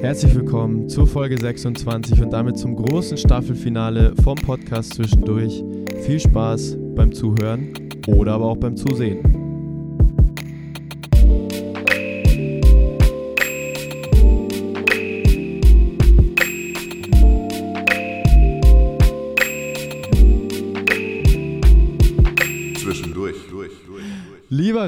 Herzlich willkommen zur Folge 26 und damit zum großen Staffelfinale vom Podcast zwischendurch. Viel Spaß beim Zuhören oder aber auch beim Zusehen.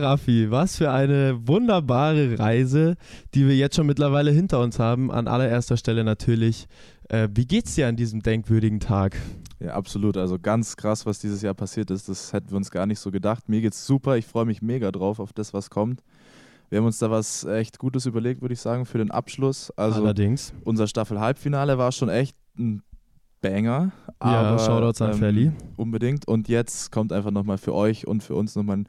Raffi, was für eine wunderbare Reise, die wir jetzt schon mittlerweile hinter uns haben. An allererster Stelle natürlich, äh, wie geht's dir an diesem denkwürdigen Tag? Ja, absolut. Also ganz krass, was dieses Jahr passiert ist. Das hätten wir uns gar nicht so gedacht. Mir geht's super. Ich freue mich mega drauf auf das, was kommt. Wir haben uns da was echt Gutes überlegt, würde ich sagen, für den Abschluss. Also Allerdings. unser Staffel-Halbfinale war schon echt ein Banger. Ja, aber, Shoutouts an Felly. Unbedingt. Und jetzt kommt einfach nochmal für euch und für uns nochmal ein,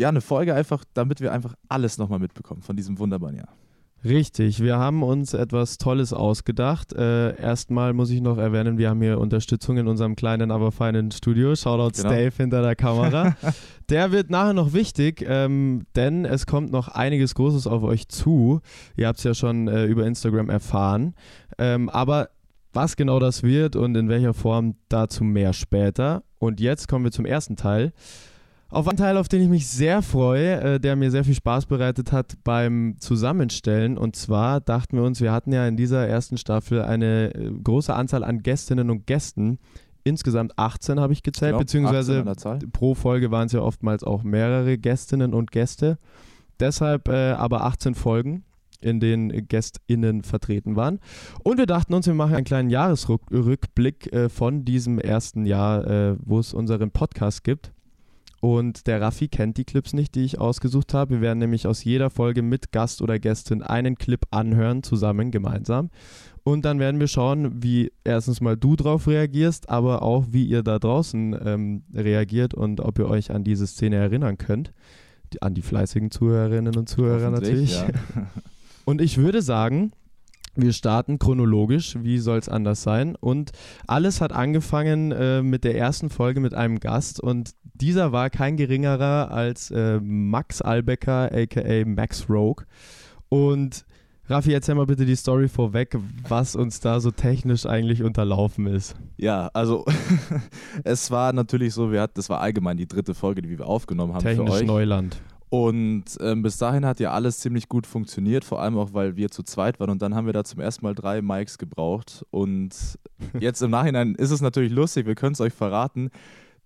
ja, eine Folge einfach, damit wir einfach alles nochmal mitbekommen von diesem wunderbaren Jahr. Richtig, wir haben uns etwas Tolles ausgedacht. Äh, erstmal muss ich noch erwähnen, wir haben hier Unterstützung in unserem kleinen, aber feinen Studio. Shoutouts Genau. Dave hinter der Kamera. der wird nachher noch wichtig, ähm, denn es kommt noch einiges Großes auf euch zu. Ihr habt es ja schon äh, über Instagram erfahren. Ähm, aber was genau das wird und in welcher Form, dazu mehr später. Und jetzt kommen wir zum ersten Teil. Auf einen Teil, auf den ich mich sehr freue, äh, der mir sehr viel Spaß bereitet hat beim Zusammenstellen. Und zwar dachten wir uns, wir hatten ja in dieser ersten Staffel eine äh, große Anzahl an Gästinnen und Gästen. Insgesamt 18 habe ich gezählt, 18 beziehungsweise pro Folge waren es ja oftmals auch mehrere Gästinnen und Gäste. Deshalb äh, aber 18 Folgen, in denen GästInnen vertreten waren. Und wir dachten uns, wir machen einen kleinen Jahresrückblick äh, von diesem ersten Jahr, äh, wo es unseren Podcast gibt. Und der Raffi kennt die Clips nicht, die ich ausgesucht habe. Wir werden nämlich aus jeder Folge mit Gast oder Gästin einen Clip anhören, zusammen, gemeinsam. Und dann werden wir schauen, wie erstens mal du drauf reagierst, aber auch wie ihr da draußen ähm, reagiert und ob ihr euch an diese Szene erinnern könnt. Die, an die fleißigen Zuhörerinnen und Zuhörer natürlich. Ja. Und ich würde sagen, wir starten chronologisch, wie soll es anders sein? Und alles hat angefangen äh, mit der ersten Folge mit einem Gast und dieser war kein geringerer als äh, Max Albecker, aka Max Rogue. Und Raffi, erzähl mal bitte die Story vorweg, was uns da so technisch eigentlich unterlaufen ist. Ja, also es war natürlich so, wir hatten, das war allgemein die dritte Folge, die wir aufgenommen haben für Technisch euch. Neuland. Und ähm, bis dahin hat ja alles ziemlich gut funktioniert, vor allem auch, weil wir zu zweit waren. Und dann haben wir da zum ersten Mal drei Mics gebraucht. Und jetzt im Nachhinein ist es natürlich lustig, wir können es euch verraten.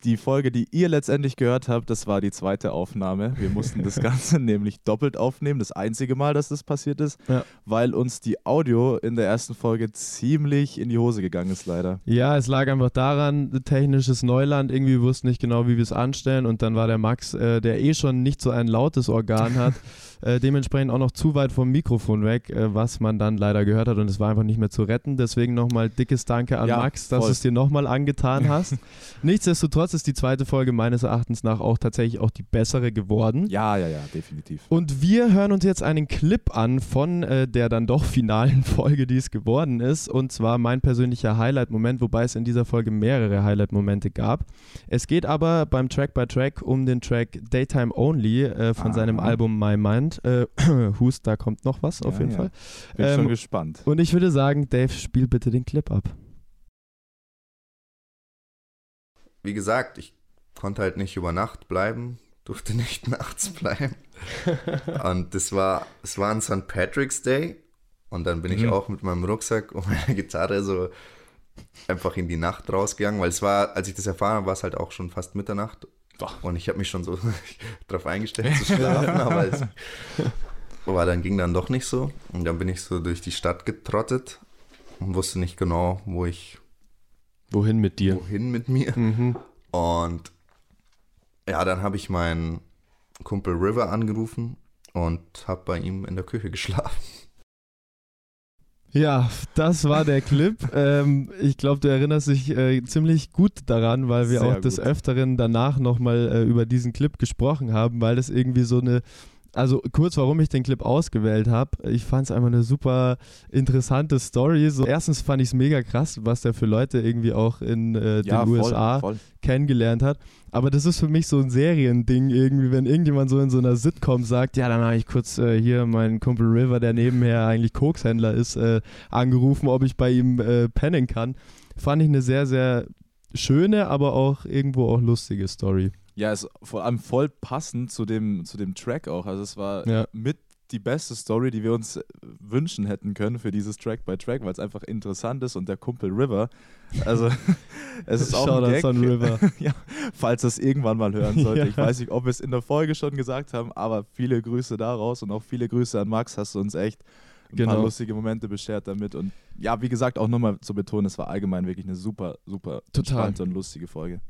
Die Folge, die ihr letztendlich gehört habt, das war die zweite Aufnahme. Wir mussten das Ganze nämlich doppelt aufnehmen, das einzige Mal, dass das passiert ist, Ja. weil uns die Audio in der ersten Folge ziemlich in die Hose gegangen ist, leider. Ja, es lag einfach daran, technisches Neuland, irgendwie wir wussten nicht genau, wie wir es anstellen und dann war der Max, äh, der eh schon nicht so ein lautes Organ hat, äh, dementsprechend auch noch zu weit vom Mikrofon weg, äh, was man dann leider gehört hat und es war einfach nicht mehr zu retten. Deswegen nochmal dickes Danke an Ja, Max, dass du es dir nochmal angetan hast. Nichtsdestotrotz ist die zweite Folge meines Erachtens nach auch tatsächlich auch die bessere geworden. Ja, ja, ja, definitiv. Und wir hören uns jetzt einen Clip an von äh, der dann doch finalen Folge, die es geworden ist. Und zwar mein persönlicher Highlight-Moment, wobei es in dieser Folge mehrere Highlight-Momente gab. Es geht aber beim Track by Track um den Track Daytime Only äh, von Aha. seinem Album My Mind. Äh, Hust, da kommt noch was auf Ja, jeden ja. Fall. Bin Ähm, schon gespannt. Und ich würde sagen, Dave, spiel bitte den Clip ab. Wie gesagt, ich konnte halt nicht über Nacht bleiben, durfte nicht nachts bleiben. Und das war, es war ein St. Patrick's Day. Und dann bin ich Mhm. auch mit meinem Rucksack und meiner Gitarre so einfach in die Nacht rausgegangen, weil es war, als ich das erfahren habe, war es halt auch schon fast Mitternacht. Und ich habe mich schon so darauf eingestellt zu schlafen, aber es aber dann ging dann doch nicht so. Und dann bin ich so durch die Stadt getrottet und wusste nicht genau, wo ich, Wohin mit dir? wohin mit mir. Mhm. Und ja, dann habe ich meinen Kumpel River angerufen und habe bei ihm in der Küche geschlafen. Ja, das war der Clip. ähm, ich glaube, du erinnerst dich äh, ziemlich gut daran, weil wir Sehr auch des gut. Öfteren danach nochmal äh, über diesen Clip gesprochen haben, weil das irgendwie so eine also kurz, warum ich den Clip ausgewählt habe. Ich fand es einfach eine super interessante Story. So, erstens fand ich es mega krass, was der für Leute irgendwie auch in äh, den ja, voll, USA voll. kennengelernt hat. Aber das ist für mich so ein Seriending irgendwie, wenn irgendjemand so in so einer Sitcom sagt, ja, dann habe ich kurz äh, hier meinen Kumpel River, der nebenher eigentlich Kokshändler ist, äh, angerufen, ob ich bei ihm äh, pennen kann. Fand ich eine sehr, sehr schöne, aber auch irgendwo auch lustige Story. Ja, ist vor allem voll passend zu dem, zu dem Track auch. Also es war Ja. mit die beste Story, die wir uns wünschen hätten können für dieses Track by Track, weil es einfach interessant ist und der Kumpel River, also es ist auch ein Gag, River. ja, falls es irgendwann mal hören sollte. Ja. Ich weiß nicht, ob wir es in der Folge schon gesagt haben, aber viele Grüße daraus und auch viele Grüße an Max, hast du uns echt ein paar Genau. lustige Momente beschert damit und ja, wie gesagt, auch nochmal zu betonen, es war allgemein wirklich eine super, super Total. und lustige Folge.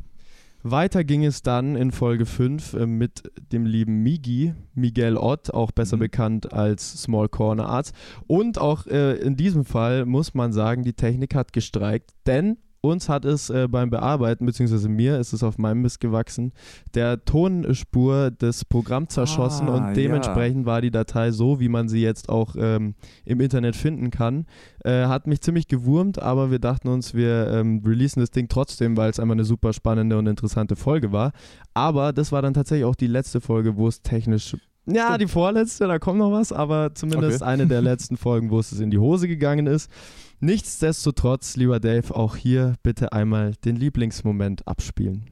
Weiter ging es dann in Folge 5 äh, mit dem lieben Migi, Miguel Ott, auch besser Mhm. bekannt als Small Corner Arts. Und auch äh, in diesem Fall muss man sagen, die Technik hat gestreikt, denn uns hat es äh, beim Bearbeiten, beziehungsweise mir ist es auf meinem Mist gewachsen, der Tonspur des Programms zerschossen Ah, und dementsprechend war die Datei so, wie man sie jetzt auch ähm, im Internet finden kann. Äh, hat mich ziemlich gewurmt, aber wir dachten uns, wir ähm, releasen das Ding trotzdem, weil es einfach eine super spannende und interessante Folge war. Aber das war dann tatsächlich auch die letzte Folge, wo es technisch. Ja, Stimmt. die vorletzte, da kommt noch was, aber zumindest Okay. eine der letzten Folgen, wo es in die Hose gegangen ist. Nichtsdestotrotz, lieber Dave, auch hier bitte einmal den Lieblingsmoment abspielen.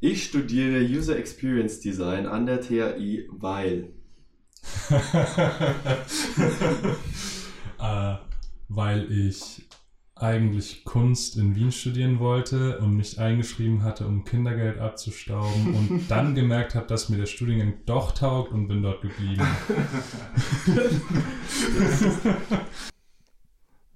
Ich studiere User Experience Design an der TAI, weil. äh, weil ich eigentlich Kunst in Wien studieren wollte und mich eingeschrieben hatte, um Kindergeld abzustauben und dann gemerkt habe, dass mir der Studiengang doch taugt und bin dort geblieben.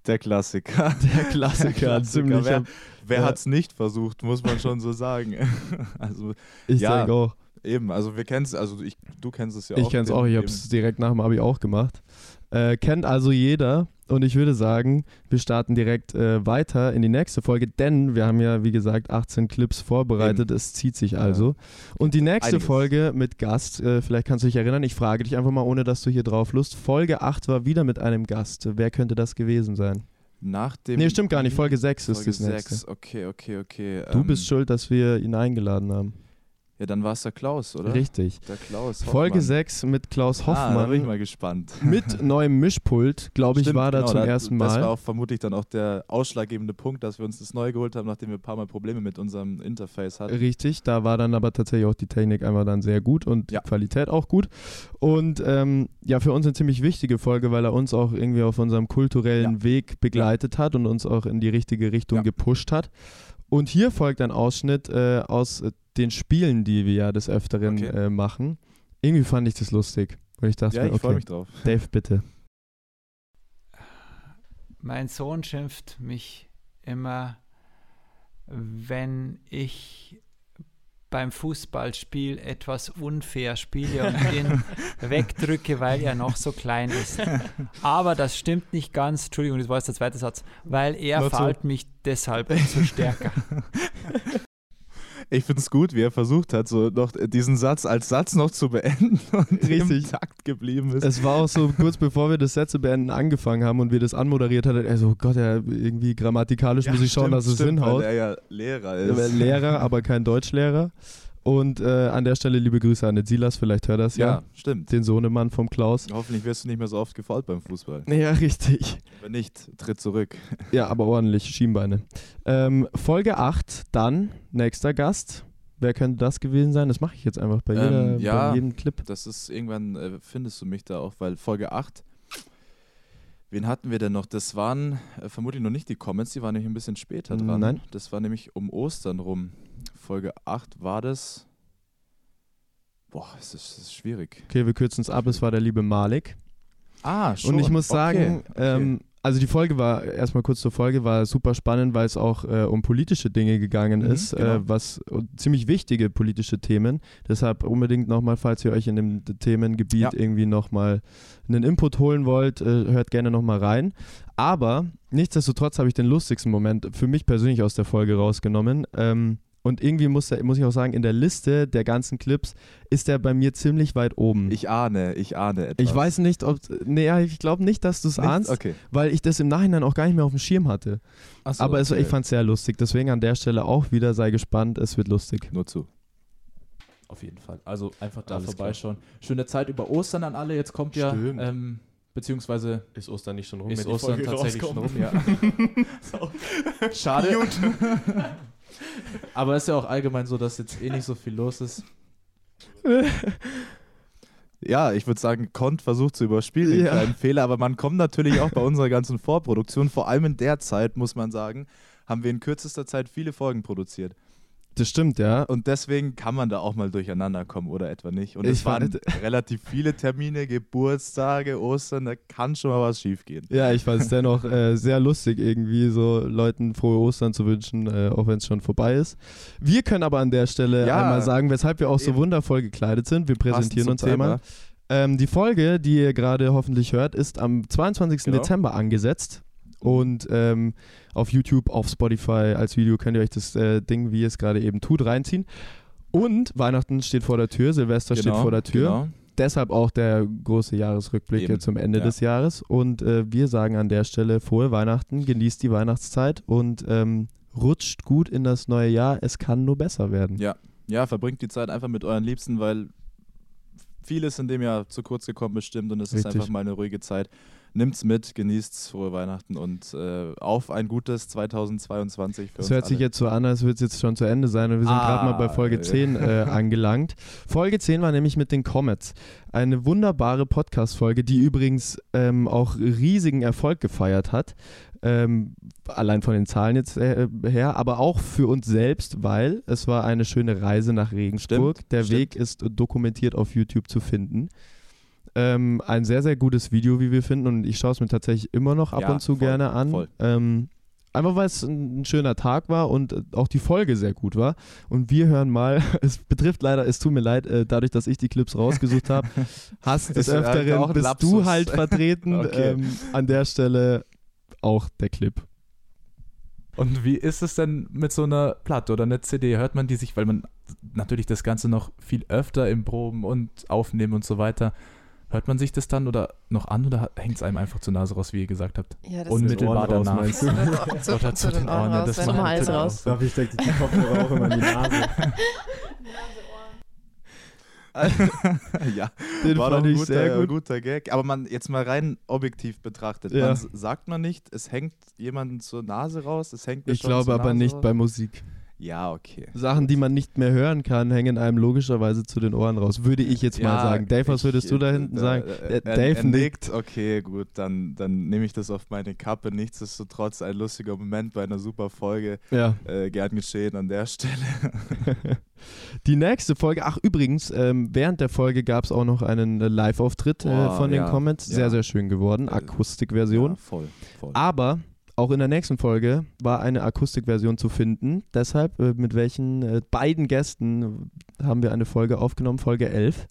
Der Klassiker. Der Klassiker, ziemlich. Wer, wer ja. hat es nicht versucht, muss man schon so sagen. Also Ich Ja, denke auch. eben, also wir kennen es, also ich, du kennst es ja Ich auch. kenne es auch, ich habe es direkt nach dem Abi auch gemacht. Äh, kennt also jeder und ich würde sagen, wir starten direkt äh, weiter in die nächste Folge, denn wir haben ja, wie gesagt, 18 Clips vorbereitet, es zieht sich also. Und die nächste Einiges. Folge mit Gast, äh, vielleicht kannst du dich erinnern, ich frage dich einfach mal, ohne dass du hier drauf lust. Folge 8 war wieder mit einem Gast. Wer könnte das gewesen sein? Nach dem. Nee, stimmt gar nicht, Folge 6 ist Folge das nächste. 6, okay, okay, okay. Du ähm, bist schuld, dass wir ihn eingeladen haben. Ja, dann war es der Klaus, oder? Richtig. Der Klaus. Folge Hoffmann. 6 mit Klaus Ah, da Hoffmann. bin ich mal gespannt. mit neuem Mischpult, glaube ich, Stimmt, war da genau, zum ersten Das Mal. war auch vermutlich dann auch der ausschlaggebende Punkt, dass wir uns das neu geholt haben, nachdem wir ein paar Mal Probleme mit unserem Interface hatten. Richtig, da war dann aber tatsächlich auch die Technik einfach dann sehr gut und Ja. die Qualität auch gut. Und ähm, ja, für uns eine ziemlich wichtige Folge, weil er uns auch irgendwie auf unserem kulturellen Ja. Weg begleitet hat und uns auch in die richtige Richtung Ja. gepusht hat. Und hier folgt ein Ausschnitt äh, aus äh, den Spielen, die wir ja des Öfteren Okay. äh, machen. Irgendwie fand ich das lustig. Und ich dachte Ja, mir, ich freue okay, mich drauf. Dave, bitte. Mein Sohn schimpft mich immer, wenn ich beim Fußballspiel etwas unfair spiele und ihn wegdrücke, weil er noch so klein ist. Aber das stimmt nicht ganz, Entschuldigung, das war jetzt der zweite Satz, weil er Not so. fault mich deshalb umso stärker. Ich finde es gut, wie er versucht hat, so noch diesen Satz als Satz noch zu beenden und Richtig. im Takt geblieben ist. Es war auch so kurz bevor wir das Sätze beenden angefangen haben und wir das anmoderiert hatten, er so, Gott, ja, irgendwie grammatikalisch muss ich schauen, dass es stimmt, hinhaut. Weil er ja Lehrer Er ist. Lehrer, aber kein Deutschlehrer. Und äh, an der Stelle liebe Grüße an den Silas, vielleicht hört es ja. Ja, stimmt. Den Sohnemann vom Klaus. Hoffentlich wirst du nicht mehr so oft gefault beim Fußball. Ja, richtig. Wenn nicht, tritt zurück. Ja, aber ordentlich, Schienbeine. Ähm, Folge 8, dann nächster Gast. Wer könnte das gewesen sein? Das mache ich jetzt einfach bei, Ähm, jeder, ja. bei jedem Clip. Das ist irgendwann, äh, findest du mich da auch, weil Folge 8, wen hatten wir denn noch? Das waren äh, vermutlich noch nicht die Comments, die waren nämlich ein bisschen später dran. Nein. Das war nämlich um Ostern rum. Folge 8 war das. Boah, es ist, es ist schwierig. Okay, wir kürzen es ab. Es war der liebe Malik. Ah, schon. Und ich muss sagen, Okay, okay. Ähm, also die Folge war, erstmal kurz zur Folge, war super spannend, weil es auch äh, um politische Dinge gegangen Mhm, ist, genau. äh, was ziemlich wichtige politische Themen. Deshalb unbedingt nochmal, falls ihr euch in dem Themengebiet Ja. irgendwie nochmal einen Input holen wollt, äh, hört gerne nochmal rein. Aber nichtsdestotrotz habe ich den lustigsten Moment für mich persönlich aus der Folge rausgenommen. Ähm, Und irgendwie muss, muss ich auch sagen, in der Liste der ganzen Clips ist er bei mir ziemlich weit oben. Ich ahne, ich ahne etwas. Ich weiß nicht, ob. Nee, ich glaube nicht, dass du es ahnst, Okay. weil ich das im Nachhinein auch gar nicht mehr auf dem Schirm hatte. Ach so, Aber es, okay. ich fand es sehr lustig. Deswegen an der Stelle auch wieder, sei gespannt, es wird lustig. Nur zu. Auf jeden Fall. Also einfach da Alles vorbeischauen. Schöne Zeit über Ostern an alle. Jetzt kommt ja, ähm, beziehungsweise Ist Ostern nicht schon rum? ist Ostern tatsächlich schon rum, ja. Schade. Aber es ist ja auch allgemein so, dass jetzt eh nicht so viel los ist. Ja, ich würde sagen, Kont versucht zu überspielen, den Ja. kleinen Fehler, aber man kommt natürlich auch bei unserer ganzen Vorproduktion, vor allem in der Zeit, muss man sagen, haben wir in kürzester Zeit viele Folgen produziert. Das stimmt, ja. Und deswegen kann man da auch mal durcheinander kommen oder etwa nicht. Und Ich es waren fand- relativ viele Termine, Geburtstage, Ostern, da kann schon mal was schief gehen. Ja, ich fand es dennoch äh, sehr lustig, irgendwie so Leuten frohe Ostern zu wünschen, äh, auch wenn es schon vorbei ist. Wir können aber an der Stelle Ja. einmal sagen, weshalb wir auch so Eben. wundervoll gekleidet sind. Wir präsentieren uns zum einmal. Ähm, die Folge, die ihr gerade hoffentlich hört, ist am 22. Genau. Dezember angesetzt. Und ähm, auf YouTube, auf Spotify als Video könnt ihr euch das äh, Ding, wie ihr es gerade eben tut, reinziehen. Und Weihnachten steht vor der Tür, Silvester steht vor der Tür. Genau. Deshalb auch der große Jahresrückblick Eben, zum Ende ja. des Jahres. Und äh, wir sagen an der Stelle frohe Weihnachten, genießt die Weihnachtszeit und ähm, rutscht gut in das neue Jahr. Es kann nur besser werden. Ja. ja, verbringt die Zeit einfach mit euren Liebsten, weil vieles in dem Jahr zu kurz gekommen bestimmt und es ist Richtig. einfach mal eine ruhige Zeit. Nimmt's mit, genießt's frohe Weihnachten und äh, auf ein gutes 2022 für Es uns hört sich alle. jetzt so an, als würde es jetzt schon zu Ende sein und wir sind Ah, gerade mal bei Folge ja. 10 äh, angelangt. Folge 10 war nämlich mit den Comets. Eine wunderbare Podcast-Folge, die übrigens ähm, auch riesigen Erfolg gefeiert hat. Ähm, allein von den Zahlen jetzt äh, her, aber auch für uns selbst, weil es war eine schöne Reise nach Regensburg. Stimmt, Der stimmt. Weg ist dokumentiert auf YouTube zu finden. Ähm, ein sehr, sehr gutes Video, wie wir finden, und ich schaue es mir tatsächlich immer noch ab Ja, und zu voll, gerne an. Ähm, einfach weil es ein, schöner Tag war und äh, auch die Folge sehr gut war. Und wir hören mal, es betrifft leider, es tut mir leid, äh, dadurch, dass ich die Clips rausgesucht habe, hast des auch Öfteren ein bist Lapsus. du halt vertreten. Okay. ähm, an der Stelle auch der Clip. Und wie ist es denn mit so einer Platte oder einer CD? Hört man die sich, weil man natürlich das Ganze noch viel öfter im Proben und Aufnehmen und so weiter, hört man sich das dann oder noch an oder hängt es einem einfach zur Nase raus, wie ihr gesagt habt? Ja, das Unmittelbar Ohren raus, danach. ist zu, Oder zu, den Ohren ja, raus, das macht Hals raus. auch. ich stecke die Kopfhörer auch immer in die Nase. ja, Den war doch ich guter, sehr gut. guter Gag. Aber man jetzt mal rein objektiv betrachtet, Ja. man, sagt man nicht, es hängt jemandem zur Nase raus, es hängt mir Ich schon glaube zur aber Nase nicht raus. bei Musik. Ja, okay. Sachen, die man nicht mehr hören kann, hängen einem logischerweise zu den Ohren raus. Würde ich jetzt mal Ja, sagen. Dave, was ich- würdest du da hinten äh, sagen? äh, Äh, Dave er nickt. Okay, gut, dann, dann nehme ich das auf meine Kappe. Nichtsdestotrotz ein lustiger Moment bei einer super Folge. Ja. Äh, gern geschehen an der Stelle. Die nächste Folge, ach übrigens, ähm, während der Folge gab es auch noch einen äh, Live-Auftritt Boah, von den ja, Comments. Sehr, ja. sehr schön geworden. Akustikversion. Ja, voll, voll. Aber auch in der nächsten Folge war eine Akustikversion zu finden. Deshalb, äh, mit welchen äh, beiden Gästen haben wir eine Folge aufgenommen? Folge 11.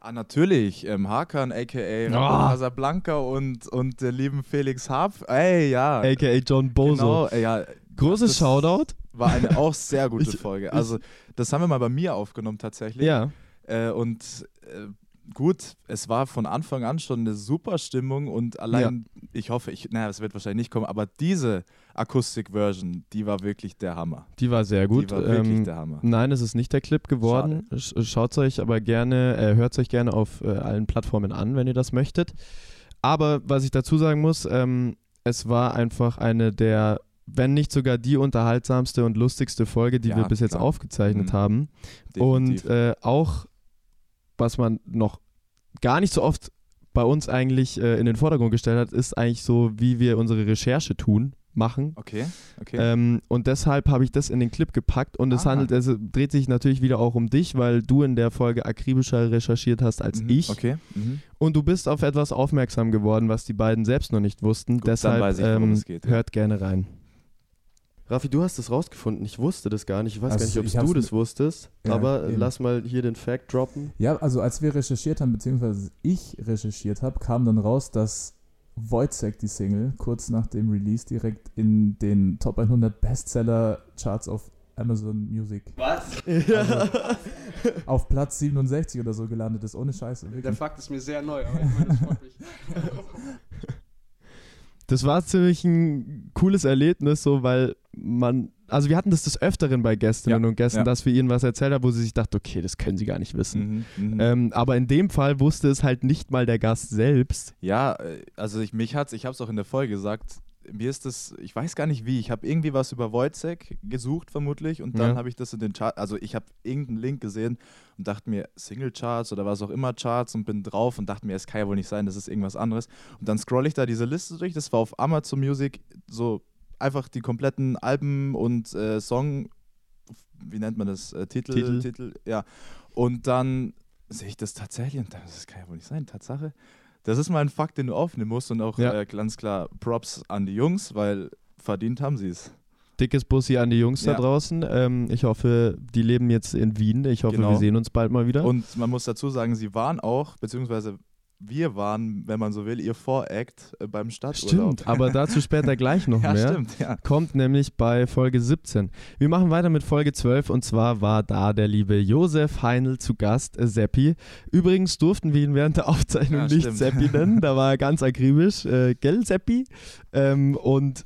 Ah, natürlich. Ähm, Hakan, a.k.a. Ah. Ramon Casablanca und, und der lieben Felix Hab. Ey, ja. A.k.a. John Boso. Genau, äh, ja, Großes das- Shoutout. war eine auch sehr gute Ich- Folge. Also, das haben wir mal bei mir aufgenommen tatsächlich. Ja. Äh, und äh, gut, es war von Anfang an schon eine super Stimmung und allein, ich hoffe, ich, naja, es wird wahrscheinlich nicht kommen, aber diese Akustik-Version, die war wirklich der Hammer. Die war sehr gut. Die war wirklich Ähm, der Hammer. Nein, es ist nicht der Clip geworden. Schaut es euch aber gerne, äh, hört es euch gerne auf äh, allen Plattformen an, wenn ihr das möchtet. Aber was ich dazu sagen muss, ähm, es war einfach eine der, wenn nicht sogar die unterhaltsamste und lustigste Folge, die Ja, wir bis jetzt klar. aufgezeichnet Mhm. haben. Definitiv. Und äh, auch, was man noch gar nicht so oft bei uns eigentlich äh, in den Vordergrund gestellt hat, ist eigentlich so, wie wir unsere Recherche tun, machen. okay, okay. Ähm, und deshalb habe ich das in den Clip gepackt und es Ah. handelt, es dreht sich natürlich wieder auch um dich, weil du in der Folge akribischer recherchiert hast als Mhm, ich. Okay. Mhm. Und du bist auf etwas aufmerksam geworden, was die beiden selbst noch nicht wussten. Gut, deshalb ich, ähm, geht, ja. hört gerne rein. Raffi, du hast es rausgefunden. Ich wusste das gar nicht. Ich weiß Also gar nicht, ob ich du das wusstest. Ja, aber eben. lass mal hier den Fact droppen. Ja, also als wir recherchiert haben, beziehungsweise ich recherchiert habe, kam dann raus, dass Wojciech, die Single, kurz nach dem Release direkt in den Top 100 Bestseller-Charts auf äh, Amazon Music. Was? Auf Platz 67 oder so gelandet ist, ohne Scheiße. Der Wirklich. Fakt ist mir sehr neu, aber ich meine, das freut mich. Das war ziemlich ein cooles Erlebnis, so weil man, also wir hatten das des Öfteren bei Gästinnen Ja, und Gästen, ja. dass wir ihnen was erzählt haben, wo sie sich dachten, okay, das können sie gar nicht wissen. Mhm, mhm. Ähm, aber in dem Fall wusste es halt nicht mal der Gast selbst. Ja, äh, also ich, mich hat's, ich habe es auch in der Folge gesagt, mir ist das, ich weiß gar nicht wie, ich habe irgendwie was über Wojcek gesucht vermutlich und dann Ja. habe ich das in den Charts, also ich habe irgendeinen Link gesehen und dachte mir, Single-Charts oder was auch immer Charts und bin drauf und dachte mir, es kann ja wohl nicht sein, das ist irgendwas anderes. Und dann scroll ich da diese Liste durch, das war auf Amazon Music, so einfach die kompletten Alben und äh, Song, wie nennt man das, äh, Titel, Titel. Titel, ja. Und dann sehe ich das tatsächlich und dachte, das kann ja wohl nicht sein, Tatsache. Das ist mal ein Fakt, den du aufnehmen musst und auch Ja. äh, ganz klar Props an die Jungs, weil verdient haben sie es. Dickes Bussi an die Jungs da Ja. draußen. Ähm, ich hoffe, die leben jetzt in Wien. Ich hoffe, Genau. wir sehen uns bald mal wieder. Und man muss dazu sagen, sie waren auch, beziehungsweise wir waren, wenn man so will, ihr Voract äh, beim Stadturlaub. Stimmt, aber dazu später gleich noch ja, mehr. stimmt, ja. Kommt nämlich bei Folge 17. Wir machen weiter mit Folge 12 und zwar war da der liebe Josef Heinl zu Gast, äh, Seppi. Übrigens durften wir ihn während der Aufzeichnung Ja, nicht stimmt. Seppi nennen, da war er ganz akribisch. Äh, gell, Seppi? Ähm, und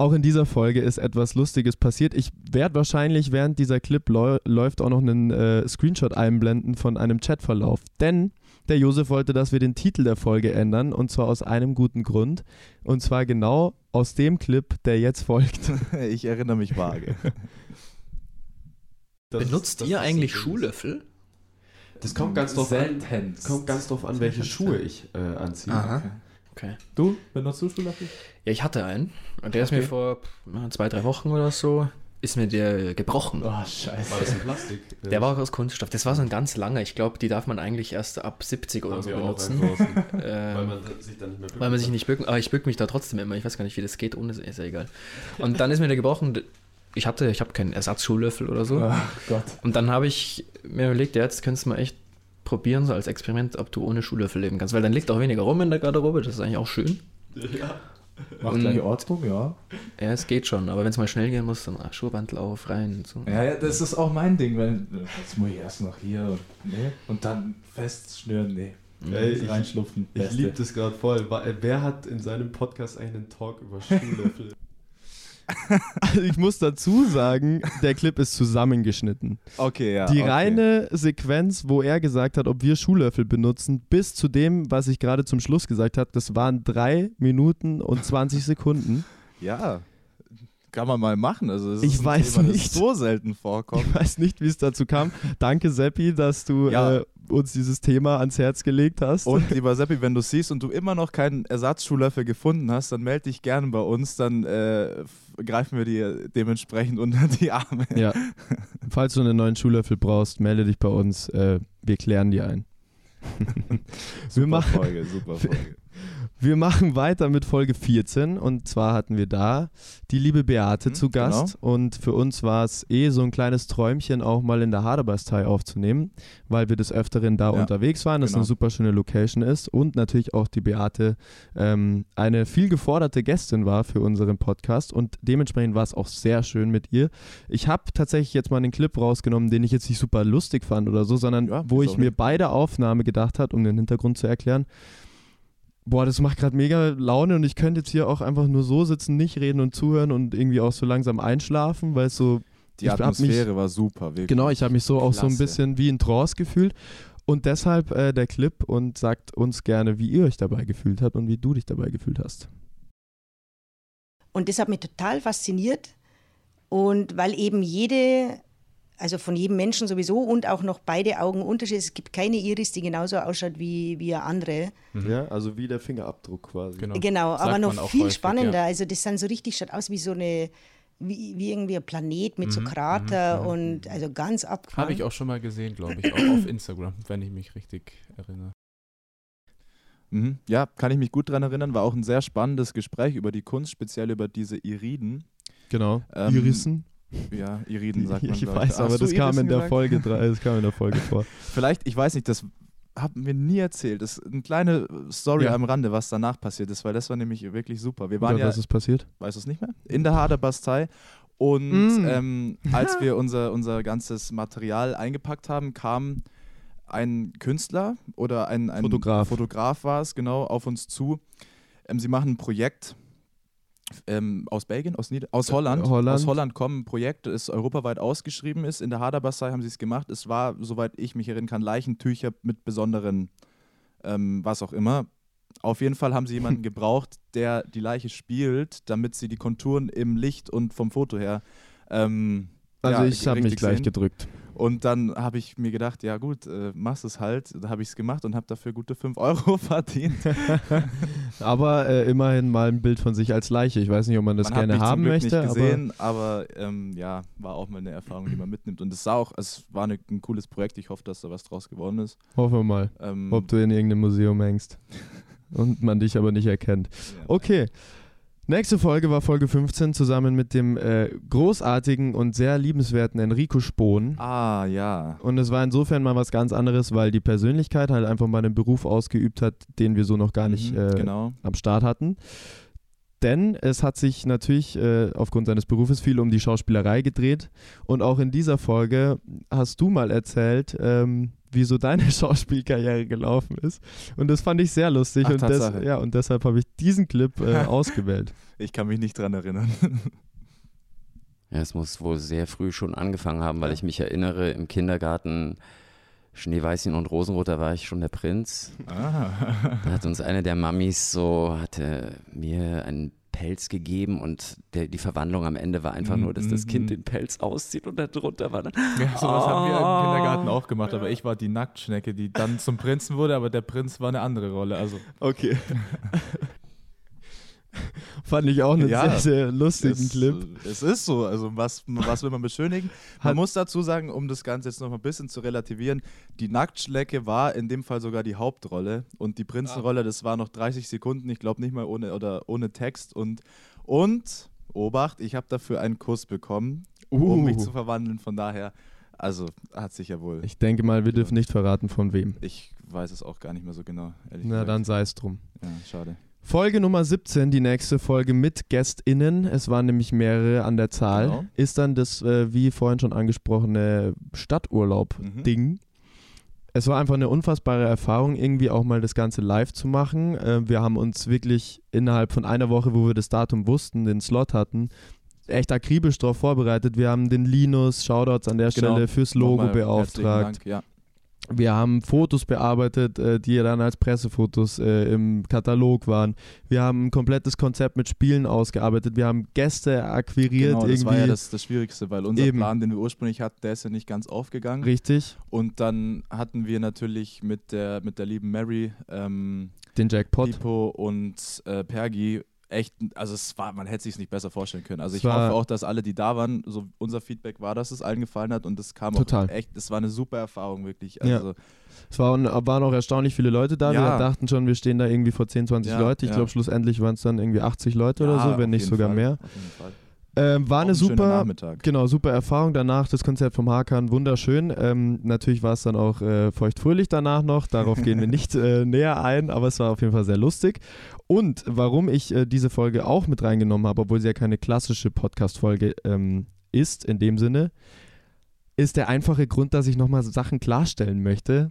auch in dieser Folge ist etwas Lustiges passiert. Ich werde wahrscheinlich, während dieser Clip läu- läuft, auch noch einen äh, Screenshot einblenden von einem Chatverlauf. Denn der Josef wollte, dass wir den Titel der Folge ändern und zwar aus einem guten Grund. Und zwar genau aus dem Clip, der jetzt folgt. Ich erinnere mich vage. Benutzt ihr eigentlich Schuhlöffel? Das kommt ganz drauf an, kommt ganz drauf an welche Schuhe ich äh, anziehe. Aha. Okay. Du, benutzt du Schuhlöffel? Ja, ich hatte einen. Und der ist mir Okay. vor zwei, drei Wochen oder so, ist mir der gebrochen. Oh, scheiße. War das in Plastik? Der war auch aus Kunststoff. Das war so ein ganz langer. Ich glaube, die darf man eigentlich erst ab 70 oder Haben so benutzen. Ähm, weil man sich dann nicht mehr Weil man sich nicht bücken, aber ich bück mich da trotzdem immer. Ich weiß gar nicht, wie das geht, ohne ist ja egal. Und dann ist mir der gebrochen. Ich hatte, ich habe keinen Ersatzschuhlöffel oder so. Ach Gott. Und dann habe ich mir überlegt, ja, jetzt könntest du mal echt probieren, so als Experiment, ob du ohne Schuhlöffel leben kannst. Weil dann liegt auch weniger rum in der Garderobe, das ist eigentlich auch schön. Macht Und- gleich Ordnung, ja. Ja, es geht schon, aber wenn es mal schnell gehen muss, dann ah, Schuhbandel auf, rein. und So. Ja, ja, das ist auch mein Ding, weil jetzt muss ich erst noch hier und, nee, und dann festschnüren, nee. Ey, ich- Reinschlupfen. Ich liebe das gerade voll. Wer hat in seinem Podcast eigentlich einen Talk über Schuhlöffel? Also ich muss dazu sagen, der Clip ist zusammengeschnitten. Okay, ja. Die okay. reine Sequenz, wo er gesagt hat, ob wir Schuhlöffel benutzen, bis zu dem, was ich gerade zum Schluss gesagt habe, das waren drei Minuten und 20 Sekunden. Ja, kann man mal machen. Also es Ich ist weiß Thema, nicht. so selten vorkommt. Ich weiß nicht, wie es dazu kam. Danke, Seppi, dass du Ja. äh, uns dieses Thema ans Herz gelegt hast. Und lieber Seppi, wenn du siehst und du immer noch keinen Ersatzschuhlöffel gefunden hast, dann melde dich gerne bei uns, dann äh, greifen wir dir dementsprechend unter die Arme. ja. Falls du einen neuen Schuhlöffel brauchst, melde dich bei uns. Äh, wir klären dir ein. wir, Super machen, Folge, super Folge. wir machen weiter mit Folge 14 und zwar hatten wir da die liebe Beate Mhm, zu Gast und für uns war es eh so ein kleines Träumchen auch mal in der Haderbastei aufzunehmen, weil wir des Öfteren da Ja, unterwegs waren, das genau. eine super schöne Location ist und natürlich auch die Beate ähm, eine viel geforderte Gästin war für unseren Podcast und dementsprechend war es auch sehr schön mit ihr. Ich habe tatsächlich jetzt mal einen Clip rausgenommen, den ich jetzt nicht super lustig fand oder so, sondern Ja, wo ich mir nicht? bei der Aufnahme gedacht habe, um den Hintergrund zu erklären, boah, das macht gerade mega Laune und ich könnte jetzt hier auch einfach nur so sitzen, nicht reden und zuhören und irgendwie auch so langsam einschlafen, weil es so Die Ich hab mich- Atmosphäre war super, wirklich. Genau, ich habe mich so auch so ein Klasse. bisschen wie in Trance gefühlt. Und deshalb äh, der Clip und sagt uns gerne, wie ihr euch dabei gefühlt habt und wie du dich dabei gefühlt hast. Und das hat mich total fasziniert. Und weil eben jede, also von jedem Menschen sowieso und auch noch beide Augen Unterschied, es gibt keine Iris, die genauso ausschaut wie, wie eine andere. Ja, also wie der Fingerabdruck quasi. Genau. Genau, aber noch viel häufig, spannender. ja. Also das sind so richtig, schaut aus wie so eine, wie, wie irgendwie ein Planet mit so Mhm, Krater mhm, mhm. und also ganz abgefahren. Habe ich auch schon mal gesehen, glaube ich, auch auf Instagram, wenn ich mich richtig erinnere. Mhm. Ja, kann ich mich gut dran erinnern. War auch ein sehr spannendes Gespräch über die Kunst, speziell über diese Iriden. Genau. Ähm, Irissen. Ja, Iriden sagt man. ich weiß, aber das kam in der gesagt? Folge drei, das kam in der Folge vor. Vielleicht, ich weiß nicht, das haben wir nie erzählt. Das ist eine kleine Story Ja. am Rande, was danach passiert ist, weil das war nämlich wirklich super. Wir waren Oder ja, was ist passiert? weißt du es nicht mehr? In der Haderbastei Und Mm. ähm, als wir unser, unser ganzes Material eingepackt haben, kam ein Künstler oder ein, ein Fotograf. Fotograf war es, genau, auf uns zu. Ähm, sie machen ein Projekt ähm, aus Belgien, aus, Nieder aus Holland. Äh, Holland. Aus Holland kommen ein Projekt, das europaweit ausgeschrieben ist. In der Haderbassei haben sie es gemacht. Es war, soweit ich mich erinnern kann, Leichentücher mit besonderen, ähm, was auch immer. Auf jeden Fall haben sie jemanden gebraucht, der die Leiche spielt, damit sie die Konturen im Licht und vom Foto her. Ähm, Also ja, ich habe mich gleich sehen. gedrückt. Und dann habe ich mir gedacht, ja gut, äh, machst es halt. Da habe ich es gemacht und habe dafür gute 5 Euro verdient. Aber äh, immerhin mal ein Bild von sich als Leiche. Ich weiß nicht, ob man das man gerne haben Glück möchte. nicht gesehen, aber, ähm, ja, war auch mal eine Erfahrung, die man mitnimmt. Und es sah auch, es war eine, ein cooles Projekt. Ich hoffe, dass da was draus geworden ist. Aber hoffen wir mal, Ähm, ob du in irgendeinem Museum hängst und man dich aber nicht erkennt. ja. Okay. Nächste Folge war Folge 15 zusammen mit dem äh, großartigen und sehr liebenswerten Enrico Spohn. Ah, ja. Und es war insofern mal was ganz anderes, weil die Persönlichkeit halt einfach mal einen Beruf ausgeübt hat, den wir so noch gar nicht Mhm, äh, genau. am Start hatten. Denn es hat sich natürlich äh, aufgrund seines Berufes viel um die Schauspielerei gedreht. Und auch in dieser Folge hast du mal erzählt, ähm, wie so deine Schauspielkarriere gelaufen ist. Und das fand ich sehr lustig. Ach, und, des, ja, und deshalb habe ich diesen Clip äh, ausgewählt. Ich kann mich nicht dran erinnern. Ja, es muss wohl sehr früh schon angefangen haben, weil ich mich erinnere, im Kindergarten Schneeweißchen und Rosenrot, da war ich schon der Prinz. ah. Da hat uns eine der Mamis so, hatte mir einen Pelz gegeben und der, die Verwandlung am Ende war einfach nur, dass das Mhm. Kind den Pelz auszieht und darunter war dann. Ja, sowas haben wir im Ah. Kindergarten auch gemacht, aber ich war die Nacktschnecke, die dann zum Prinzen wurde, aber der Prinz war eine andere Rolle. Also Okay. Fand ich auch einen Ja, sehr, sehr lustigen es, Clip. Es ist so, also was, was will man beschönigen? Man Hat- muss dazu sagen, um das Ganze jetzt noch mal ein bisschen zu relativieren, die Nacktschlecke war in dem Fall sogar die Hauptrolle und die Prinzenrolle, das war noch 30 Sekunden, ich glaube nicht mal ohne oder ohne Text und und Obacht, ich habe dafür einen Kuss bekommen, um mich Uh. zu verwandeln, von daher, also hat sich ja wohl. Ich, Ich denke mal, wir dürfen nicht verraten, von wem. weiß es auch gar nicht mehr so genau, ehrlich Na, gesagt. dann sei es drum. Ja, schade. Folge Nummer 17, die nächste Folge mit GästInnen. Es waren nämlich mehrere an der Zahl. Genau. Ist dann das, äh, wie vorhin schon angesprochene, Mhm. Stadturlaub-Ding. Es war einfach eine unfassbare Erfahrung, irgendwie auch mal das Ganze live zu machen. Äh, wir haben uns wirklich innerhalb von einer Woche, wo wir das Datum wussten, den Slot hatten, echt akribisch darauf vorbereitet. Wir haben den Linus, Shoutouts an der Genau. Stelle, fürs Logo Nochmal beauftragt. Dank, ja. Wir haben Fotos bearbeitet, äh, die ja dann als Pressefotos äh, im Katalog waren. Wir haben ein komplettes Konzept mit Spielen ausgearbeitet. Wir haben Gäste akquiriert Genau, das irgendwie. war ja das, das Schwierigste, weil unser Eben. Plan, den wir ursprünglich hatten, der ist ja nicht ganz aufgegangen. Richtig, Und dann hatten wir natürlich mit der, mit der lieben Mary, ähm, den Jackpot. Pipo und äh, Pergi echt, also es war, man hätte sich nicht besser vorstellen können. Also ich hoffe auch, dass alle, die da waren, so unser Feedback war, dass es allen gefallen hat und es kam Total. auch echt, es war eine super Erfahrung wirklich. Ja. Also Es waren, waren auch erstaunlich viele Leute da. Ja. Wir dachten schon, wir stehen da irgendwie vor 10, 20 Ja, Leute. Ich ja. glaube, schlussendlich waren es dann irgendwie 80 Leute oder ja, so, wenn nicht sogar Fall, mehr. Ähm, war Auch eine ein super. Genau, super Erfahrung. Danach das Konzert vom Hakan, wunderschön. Ähm, natürlich war es dann auch äh, feuchtfröhlich danach noch. Darauf gehen wir nicht äh, näher ein, aber es war auf jeden Fall sehr lustig. Und warum ich äh, diese Folge auch mit reingenommen habe, obwohl sie ja keine klassische Podcast-Folge ähm, ist, in dem Sinne, ist der einfache Grund, dass ich nochmal Sachen klarstellen möchte,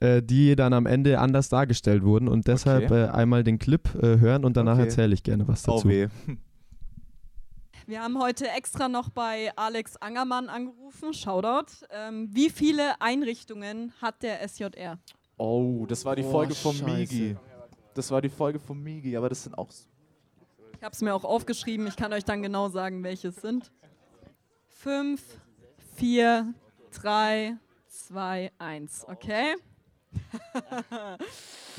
äh, die dann am Ende anders dargestellt wurden. Und deshalb Okay. äh, einmal den Clip äh, hören und danach Okay. erzähle ich gerne was Oh dazu. weh. Wir haben heute extra noch bei Alex Angermann angerufen. Shoutout. Ähm, wie viele Einrichtungen hat der SJR? Oh, das war die Oh, Folge vom Scheiße. Migi. Das war die Folge vom Migi, aber das sind auch Ich habe es mir auch aufgeschrieben. Ich kann euch dann genau sagen, welche es sind. Fünf, vier, drei, zwei, eins. Okay?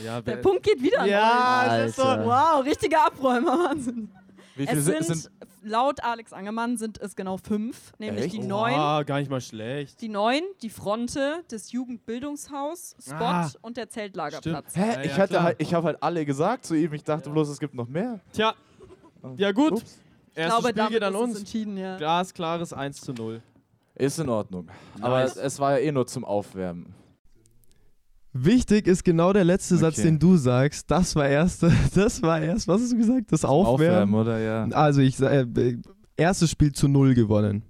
Ja, Der Punkt geht wieder an Ja, das ist so-. Wow, richtiger Abräumer. Wahnsinn. Wie viele Es sind, sind, laut Alex Angermann sind es genau fünf, nämlich Echt? die neun. Ah, gar nicht mal schlecht. Die neun, die Fronte, das Jugendbildungshaus, Spot Ah. und der Zeltlagerplatz. Hä? Ja, ich ja, hatte halt, ich habe halt alle gesagt zu ihm. Ich dachte bloß, es gibt noch mehr. Tja, ja gut. Ups. Ich Erstes glaube, Spiel geht an uns. entschieden, ja. Glasklares 1 zu 0. Ist in Ordnung. Aber Nice. es, es war ja eh nur zum Aufwärmen. Wichtig ist genau der letzte Satz, Okay. den du sagst. Das war erst, das war erst, was hast du gesagt? Das Aufwärmen. oder? Ja. Also ich äh, erstes Spiel zu null gewonnen.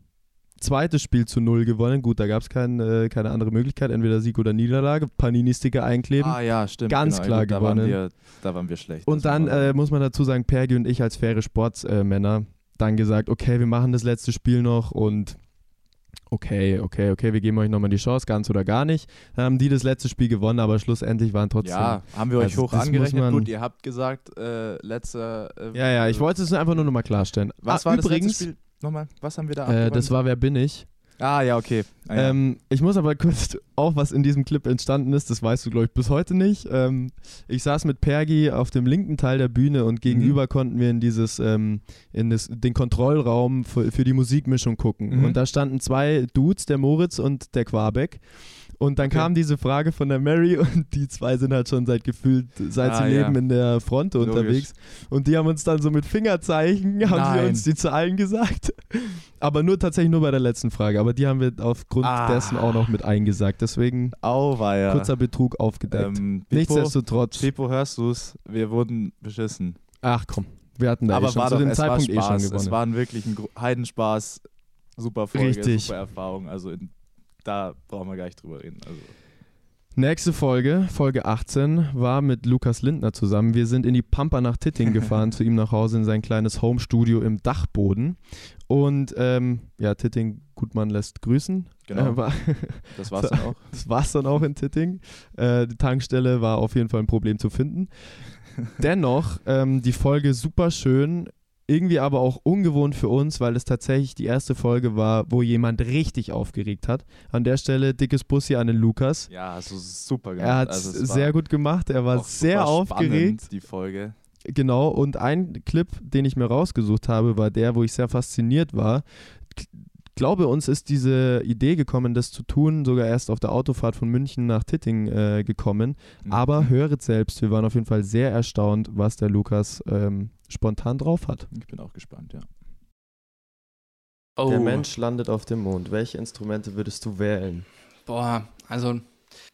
Zweites Spiel zu null gewonnen. Gut, da gab es kein, äh, keine andere Möglichkeit, entweder Sieg oder Niederlage. Panini-Sticker einkleben. Ah ja, stimmt. Ganz genau. klar Gut, da gewonnen. Waren wir, da waren wir schlecht. Und dann äh, muss man dazu sagen, Pergi und ich als faire Sportsmänner dann gesagt, okay, wir machen das letzte Spiel noch und okay, okay, okay, wir geben euch nochmal die Chance, ganz oder gar nicht. Dann haben die das letzte Spiel gewonnen, aber schlussendlich waren trotzdem. ja, haben wir euch Also hoch angerechnet. man- Gut, ihr habt gesagt, äh, letzter. Äh, Ja, ja, ich wollte es einfach nur nochmal klarstellen. Was ah, war übrigens, das letzte Spiel? Nochmal, was haben wir da äh, das war Wer bin ich? Ah, ja, okay. Ah, ja. Ähm, ich muss aber kurz auch, was in diesem Clip entstanden ist, das weißt du, glaube ich, bis heute nicht. Ähm, ich saß mit Pergi auf dem linken Teil der Bühne und gegenüber konnten wir in dieses, ähm, in das, den Kontrollraum für, für die Musikmischung gucken. Mhm. Und da standen zwei Dudes, der Moritz und der Quabeck. Und dann kam diese Frage von der Mary und die zwei sind halt schon seit gefühlt, seit Ah, sie ja. leben in der Front Logisch. unterwegs. Und die haben uns dann so mit Fingerzeichen, haben sie Nein. uns die Zahlen gesagt. Aber nur tatsächlich nur bei der letzten Frage. Aber die haben wir aufgrund Ah. dessen auch noch mit eingesagt. Deswegen Auweia. kurzer Betrug aufgedeckt. Ähm, Pippo, Nichtsdestotrotz. Pippo, hörst du's? Wir wurden beschissen. Ach komm, wir hatten da Aber eh schon war zu doch, dem Zeitpunkt war eh schon gewonnen. Es war ein wirklich ein Heidenspaß. Super Folge, Richtig. super Erfahrung. Also in, da brauchen wir gar nicht drüber reden. Also. Nächste Folge, Folge 18, war mit Lukas Lindner zusammen. Wir sind in die Pampa nach Titting gefahren, zu ihm nach Hause in sein kleines Homestudio im Dachboden. Und ähm, ja, Titting, Gutmann lässt grüßen. Genau. Äh, war, Das war's dann auch. Das war's dann auch in Titting. Äh, die Tankstelle war auf jeden Fall ein Problem zu finden. Dennoch, ähm, die Folge super schön. Irgendwie aber auch ungewohnt für uns, weil es tatsächlich die erste Folge war, wo jemand richtig aufgeregt hat. An der Stelle dickes Bussi an den Lukas. Ja, hast du super gemacht. Er hat Also es sehr gut gemacht, er war sehr super spannend, aufgeregt. Die Folge. Genau, und ein Clip, den ich mir rausgesucht habe, war der, wo ich sehr fasziniert war. Ich glaube, uns ist diese Idee gekommen, das zu tun, sogar erst auf der Autofahrt von München nach Titting äh, gekommen. Mhm. Aber höret selbst, wir waren auf jeden Fall sehr erstaunt, was der Lukas ähm, spontan drauf hat. Ich bin auch gespannt, ja. Der Mensch landet auf dem Mond. Welche Instrumente würdest du wählen? Boah, also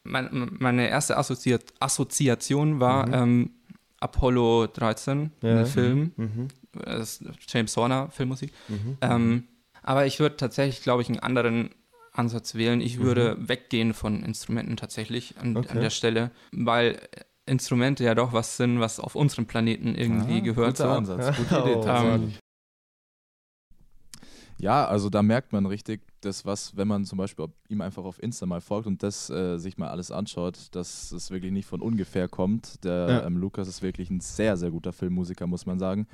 mein, meine erste Assoziat Assoziation war Mhm. ähm, Apollo 13, Ja. ein Film. Mhm. Das ist James Horner Filmmusik. Mhm. Ähm, aber ich würde tatsächlich, glaube ich, einen anderen Ansatz wählen. Ich würde weggehen von Instrumenten tatsächlich an, Okay. an der Stelle, weil Instrumente ja doch was sind, was auf unserem Planeten irgendwie Ah, gehört. guter so. Ansatz, gute Idee, Oh, tatsächlich. Ja, also da merkt man richtig, das was, wenn man zum Beispiel ihm einfach auf Insta mal folgt und das äh, sich mal alles anschaut, dass es wirklich nicht von ungefähr kommt. Der Ja. ähm, Lukas ist wirklich ein sehr, sehr guter Filmmusiker, muss man sagen.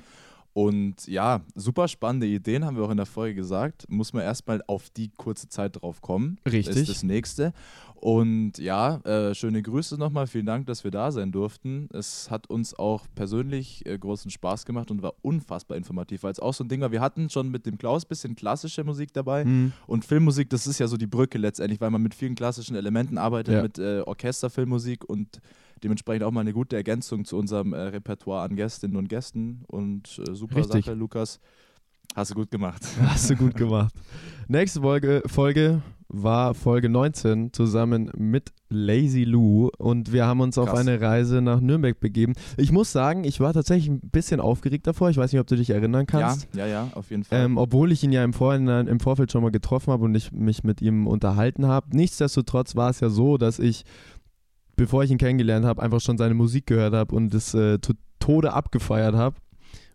Und ja, super spannende Ideen, haben wir auch in der Folge gesagt. Muss man erstmal auf die kurze Zeit drauf kommen. Richtig. Ist das nächste. Und ja, äh, schöne Grüße nochmal. Vielen Dank, dass wir da sein durften. Es hat uns auch persönlich äh, großen Spaß gemacht und war unfassbar informativ, weil es auch so ein Ding war. Wir hatten schon mit dem Klaus ein bisschen klassische Musik dabei. Mhm. Und Filmmusik, das ist ja so die Brücke letztendlich, weil man mit vielen klassischen Elementen arbeitet, Ja. mit äh, Orchesterfilmmusik und dementsprechend auch mal eine gute Ergänzung zu unserem äh, Repertoire an Gästinnen und Gästen. Und äh, super Richtig. Sache, Lukas. Hast du gut gemacht. Hast du gut gemacht. Nächste Folge, Folge war Folge 19 zusammen mit Lazy Lou und wir haben uns auf Krass. eine Reise nach Nürnberg begeben. Ich muss sagen, ich war tatsächlich ein bisschen aufgeregt davor. Ich weiß nicht, ob du dich erinnern kannst. Ja, ja, ja, auf jeden Fall. Ähm, obwohl ich ihn ja im, Vorhinein, im Vorfeld schon mal getroffen habe und ich mich mit ihm unterhalten habe. Nichtsdestotrotz war es ja so, dass ich, bevor ich ihn kennengelernt habe, einfach schon seine Musik gehört habe und es äh, zu Tode abgefeiert habe.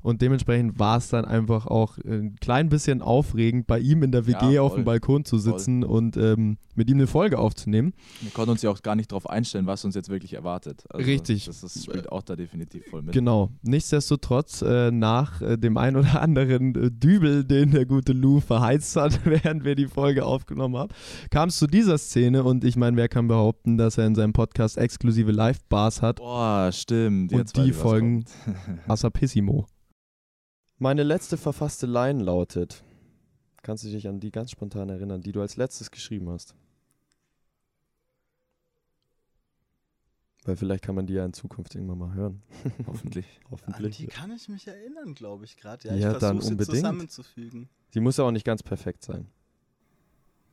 Und dementsprechend war es dann einfach auch ein klein bisschen aufregend, bei ihm in der WG Ja, auf voll. dem Balkon zu sitzen und ähm, mit ihm eine Folge aufzunehmen. Wir konnten uns ja auch gar nicht darauf einstellen, was uns jetzt wirklich erwartet. Also Richtig. Das ist, spielt auch da definitiv voll mit. Genau. Nichtsdestotrotz, äh, nach äh, dem ein oder anderen äh, Dübel, den der gute Lou verheizt hat, während wir die Folge aufgenommen haben, kam es zu dieser Szene und ich meine, wer kann behaupten, dass er in seinem Podcast exklusive Live-Bars hat Boah, stimmt. und Jetzt weiß die folgen kommt. Meine letzte verfasste Line lautet: Kannst du dich an die ganz spontan erinnern, die du als letztes geschrieben hast? Weil vielleicht kann man die ja in Zukunft irgendwann mal hören. Hoffentlich. An Hoffentlich. die kann ich mich erinnern, glaube ich gerade. Ja, Ja, ich dann versuche sie unbedingt. zusammenzufügen. Sie muss ja auch nicht ganz perfekt sein.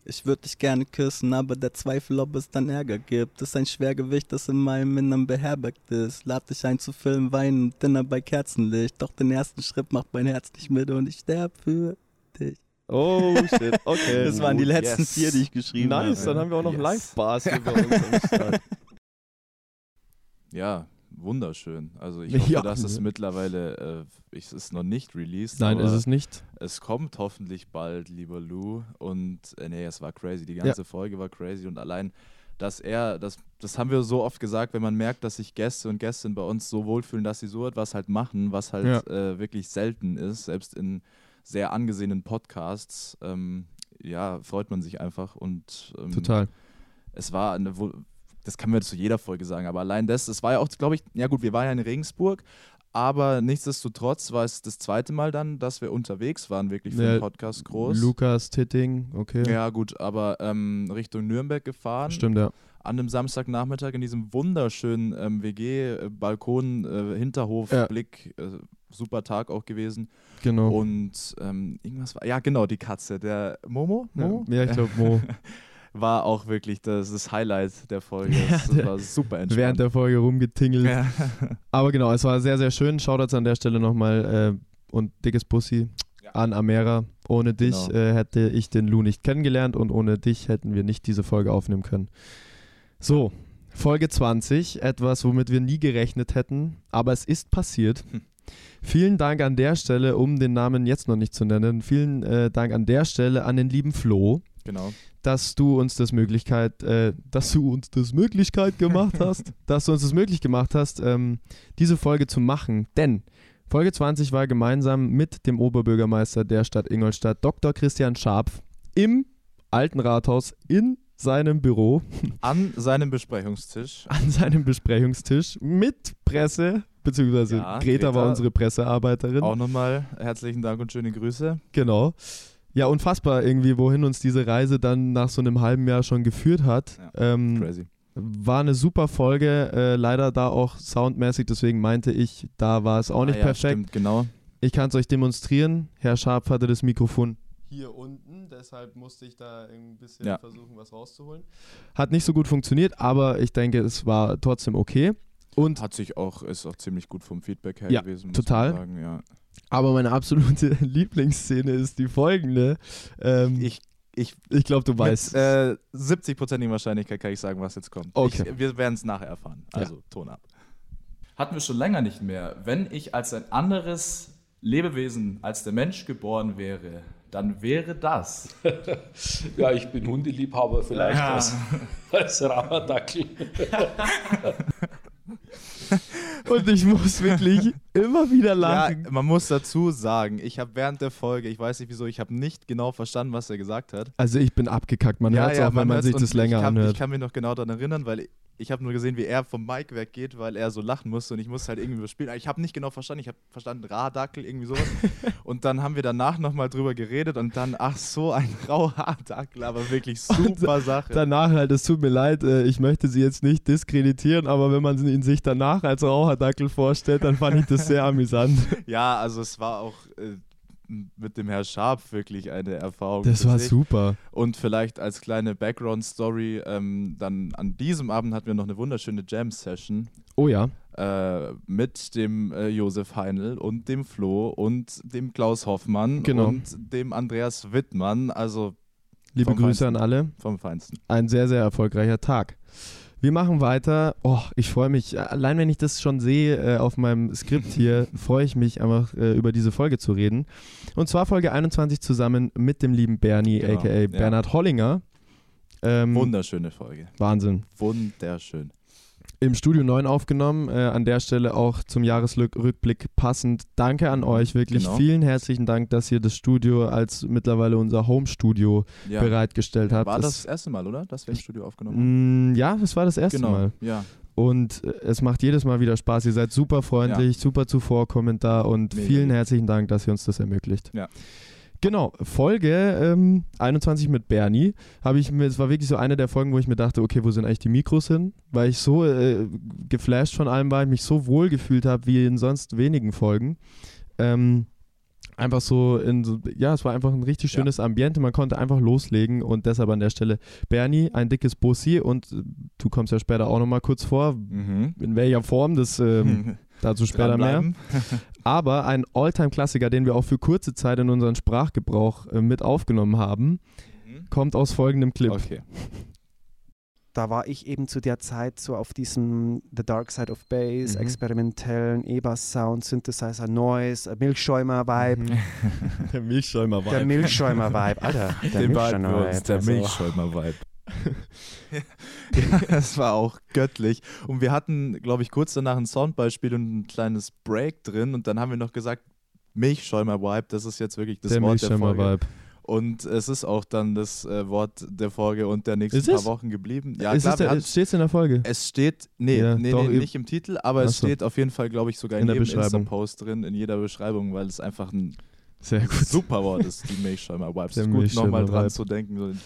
Ich würde dich gerne küssen, aber der Zweifel, ob es dann Ärger gibt, ist ein Schwergewicht, das in meinem Innern beherbergt ist. Lad dich ein zu Film, Weinen und Dinner bei Kerzenlicht. Doch den ersten Schritt macht mein Herz nicht mit und ich sterb für dich. Oh, shit, okay. Das waren die letzten Yes. vier, die ich geschrieben habe. Nice, dann haben wir auch noch Yes. Live-Bars hier bei uns am Start. Ja, wunderschön. Also ich hoffe, Ja. dass es mittlerweile, äh, ich, es ist noch nicht released. Nein, ist es nicht. Es kommt hoffentlich bald, lieber Lou. Und äh, nee, es war crazy. Die ganze Folge war crazy und allein, dass er, das, das haben wir so oft gesagt, wenn man merkt, dass sich Gäste und Gästinnen bei uns so wohlfühlen, dass sie so etwas halt machen, was halt Ja. äh, wirklich selten ist, selbst in sehr angesehenen Podcasts. Ähm, ja, freut man sich einfach und ähm, Total. es war eine, das kann man zu jeder Folge sagen, aber allein das, es war ja auch, glaube ich, ja gut, wir waren ja in Regensburg, aber nichtsdestotrotz war es das zweite Mal dann, dass wir unterwegs waren, wirklich für Ja, den Podcast groß. Lukas, Titting, okay. Ja, gut, aber ähm, Richtung Nürnberg gefahren. Stimmt, ja. An einem Samstagnachmittag in diesem wunderschönen ähm, WG-Balkon, äh, Hinterhof, Ja. Äh, super Tag auch gewesen. Genau. Und ähm, irgendwas war, ja genau, die Katze, der Momo? Momo? Ja, ich glaube Mo. war auch wirklich das, das Highlight der Folge. Ja, Das, das war super entspannt. Während der Folge rumgetingelt. Ja. Aber genau, es war sehr, sehr schön. Shoutouts an der Stelle nochmal äh, und dickes Bussi an Amera. Ohne dich Genau. äh, hätte ich den Lou nicht kennengelernt und ohne dich hätten wir nicht diese Folge aufnehmen können. So, Folge 20, etwas, womit wir nie gerechnet hätten, aber es ist passiert. Hm. Vielen Dank an der Stelle, um den Namen jetzt noch nicht zu nennen, vielen äh, Dank an der Stelle an den lieben Flo, Genau. Dass du uns das Möglichkeit, äh, dass du uns das Möglichkeit gemacht hast, dass du uns das möglich gemacht hast, ähm, diese Folge zu machen. Denn Folge 20 war gemeinsam mit dem Oberbürgermeister der Stadt Ingolstadt, Dr. Christian Scharpf, im alten Rathaus in seinem Büro, An seinem Besprechungstisch. an seinem Besprechungstisch mit Presse, beziehungsweise Ja, Greta, war Greta. unsere Pressearbeiterin. Auch nochmal herzlichen Dank und schöne Grüße. Genau. Ja, unfassbar irgendwie, wohin uns diese Reise dann nach so einem halben Jahr schon geführt hat. Ähm, Crazy. War eine super Folge, äh, leider da auch soundmäßig, deswegen meinte ich, da war es auch nicht Ah ja, perfekt. Stimmt, genau. Ich kann es euch demonstrieren. Herr Scharpf hatte das Mikrofon hier unten, deshalb musste ich da ein bisschen Ja. versuchen, was rauszuholen. Hat nicht so gut funktioniert, aber ich denke, es war trotzdem okay. Und Hat sich auch, ist auch ziemlich gut vom Feedback her Ja, gewesen. muss total. Sagen, ja. Aber meine absolute Lieblingsszene ist die folgende. Ähm, Ich, ich, ich glaube, du weißt. Mit äh, 70%igen Wahrscheinlichkeit kann ich sagen, was jetzt kommt. Okay. Ich, wir werden es nachher erfahren. Ja. Also, Ton ab. Hatten wir schon länger nicht mehr. Wenn ich als ein anderes Lebewesen als der Mensch geboren wäre, dann wäre das. Ja, ich bin Hundeliebhaber, vielleicht Ja. als, als Ramadackel. Und ich muss wirklich immer wieder lachen. Ja, man muss dazu sagen, ich habe während der Folge, ich weiß nicht wieso, ich habe nicht genau verstanden, was er gesagt hat. Also ich bin abgekackt, man hört es auch, wenn man hört's sich das länger ich kann, anhört. Ich kann mich noch genau daran erinnern, weil ich, habe nur gesehen, wie er vom Mic weggeht, weil er so lachen musste und ich musste halt irgendwie überspielen. Ich habe nicht genau verstanden, ich habe verstanden Radackel, irgendwie sowas. und dann haben wir danach nochmal drüber geredet und dann, ach so, ein Rauhaardackel, aber wirklich super Sache. Danach halt, es tut mir leid, äh, ich möchte sie jetzt nicht diskreditieren, aber wenn man ihn sich danach als Raucherdackel vorstellt, dann fand ich das sehr amüsant. ja, also es war auch äh, mit dem Herr Scharf wirklich eine Erfahrung. Das war sich. super. Und vielleicht als kleine Background-Story, ähm, dann an diesem Abend hatten wir noch eine wunderschöne Jam-Session. Oh ja. Äh, mit dem äh, Josef Heinl und dem Flo und dem Klaus Hoffmann Genau. und dem Andreas Wittmann. Also Liebe Grüße Feinsten. an alle. Vom Feinsten. Ein sehr, sehr erfolgreicher Tag. Wir machen weiter. Oh, ich freue mich. Allein wenn ich das schon sehe äh, auf meinem Skript hier, freue ich mich einfach äh, über diese Folge zu reden. Und zwar Folge 21 zusammen mit dem lieben Bernie, Genau, aka ja. Bernhard Hollinger. Ähm, Wunderschöne Folge. Wahnsinn. Wunderschön. Im Studio 9 aufgenommen. Äh, an der Stelle auch zum Jahresrückblick passend. Danke an euch, wirklich Genau. vielen herzlichen Dank, dass ihr das Studio als mittlerweile unser Home-Studio Ja. bereitgestellt habt. War das Es- das erste Mal, oder? Dass wir im Studio aufgenommen haben? Mm, ja, das war das erste Genau, Mal. ja. Und äh, es macht jedes Mal wieder Spaß. Ihr seid super freundlich, super zuvorkommend da und Mega vielen herzlichen Dank, dass ihr uns das ermöglicht. Ja. Genau, Folge ähm, 21 mit Bernie habe ich mir, es war wirklich so eine der Folgen, wo ich mir dachte, okay, wo sind eigentlich die Mikros hin? Weil ich so äh, geflasht von allem war, ich mich so wohl gefühlt habe wie in sonst wenigen Folgen. Ähm, einfach so in so, ja, es war einfach ein richtig schönes Ambiente, man konnte einfach loslegen und deshalb an der Stelle Bernie, ein dickes Bussi und äh, du kommst ja später auch nochmal kurz vor, Mhm. in welcher Form, das ähm, dazu später mehr. Aber ein Alltime-Klassiker, den wir auch für kurze Zeit in unseren Sprachgebrauch äh, mit aufgenommen haben, kommt aus folgendem Clip. Okay. Da war ich eben zu der Zeit so auf diesem The Dark Side of Bass, Mhm. experimentellen E-Bass-Sound, Synthesizer Noise, äh, Milchschäumer-Vibe. Der Milchschäumer-Vibe. Der Milchschäumer-Vibe, Alter. Der Milchschäumer-Vibe. der also- Milchschäumer-Vibe. das war auch göttlich. Und wir hatten, glaube ich, kurz danach ein Soundbeispiel und ein kleines Break drin. Und dann haben wir noch gesagt, Milchschäumer-Vibe, das ist jetzt wirklich das Der Wort der Folge. Milchschäumer-Vibe. Und es ist auch dann das äh, Wort der Folge und der nächsten Ist paar es? Wochen geblieben. Ist klar, es in der Folge? Es steht, nee, Ja, nee, doch, nee nicht im Titel, aber es Ach so. steht auf jeden Fall, glaube ich, sogar in, In jedem. Insta-Post drin, in jeder Beschreibung, weil es einfach ein super Wort ist, die Milchschäumer-Vibes. Der Es ist gut, nochmal dran zu denken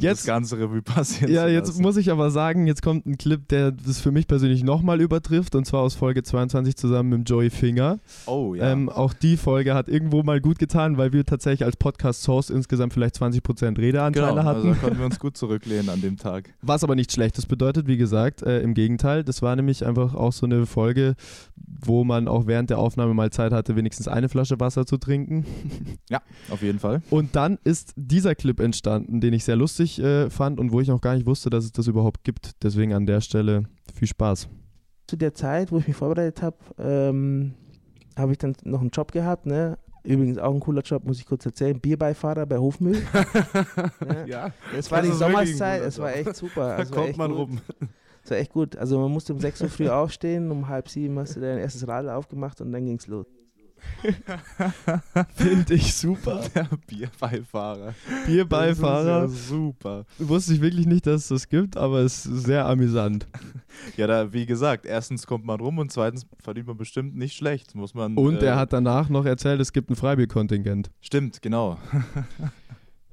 Jetzt- das ganze Revue passieren Ja, jetzt muss ich aber sagen, jetzt kommt ein Clip, der das für mich persönlich nochmal übertrifft und zwar aus Folge 22 zusammen mit Joey Finger. Oh ja. Ähm, auch die Folge hat irgendwo mal gut getan, weil wir tatsächlich als Podcast-Source insgesamt vielleicht 20% Redeanteile genau, hatten. also da konnten wir uns gut zurücklehnen an dem Tag. Was aber nichts Schlechtes bedeutet, wie gesagt, äh, im Gegenteil. Das war nämlich einfach auch so eine Folge, wo man auch während der Aufnahme mal Zeit hatte, wenigstens eine Flasche Wasser zu trinken. Ja, auf jeden Fall. Und dann ist dieser Clip entstanden, den ich sehr lustig äh, fand und wo ich noch gar nicht wusste, dass es das überhaupt gibt. Deswegen an der Stelle viel Spaß. Zu der Zeit, wo ich mich vorbereitet habe, ähm, habe ich dann noch einen Job gehabt, ne? Übrigens auch ein cooler Job, muss ich kurz erzählen. Bierbeifahrer bei Hofmüll. ne? Ja, Es war die Sommerszeit, es war echt super. Da es war kommt man gut. rum. Es war echt gut. Also man musste um 6 Uhr früh aufstehen, um halb sieben hast du dein erstes Radl aufgemacht und dann ging's los. Finde ich super. Der Bierbeifahrer. Bierbeifahrer. Ja super. Wusste ich wirklich nicht, dass es das gibt, aber es ist sehr amüsant. Ja, da, wie gesagt, erstens kommt man rum und zweitens verdient man bestimmt nicht schlecht. Muss man, Und äh, er hat danach noch erzählt, es gibt ein Freibierkontingent. Stimmt, genau.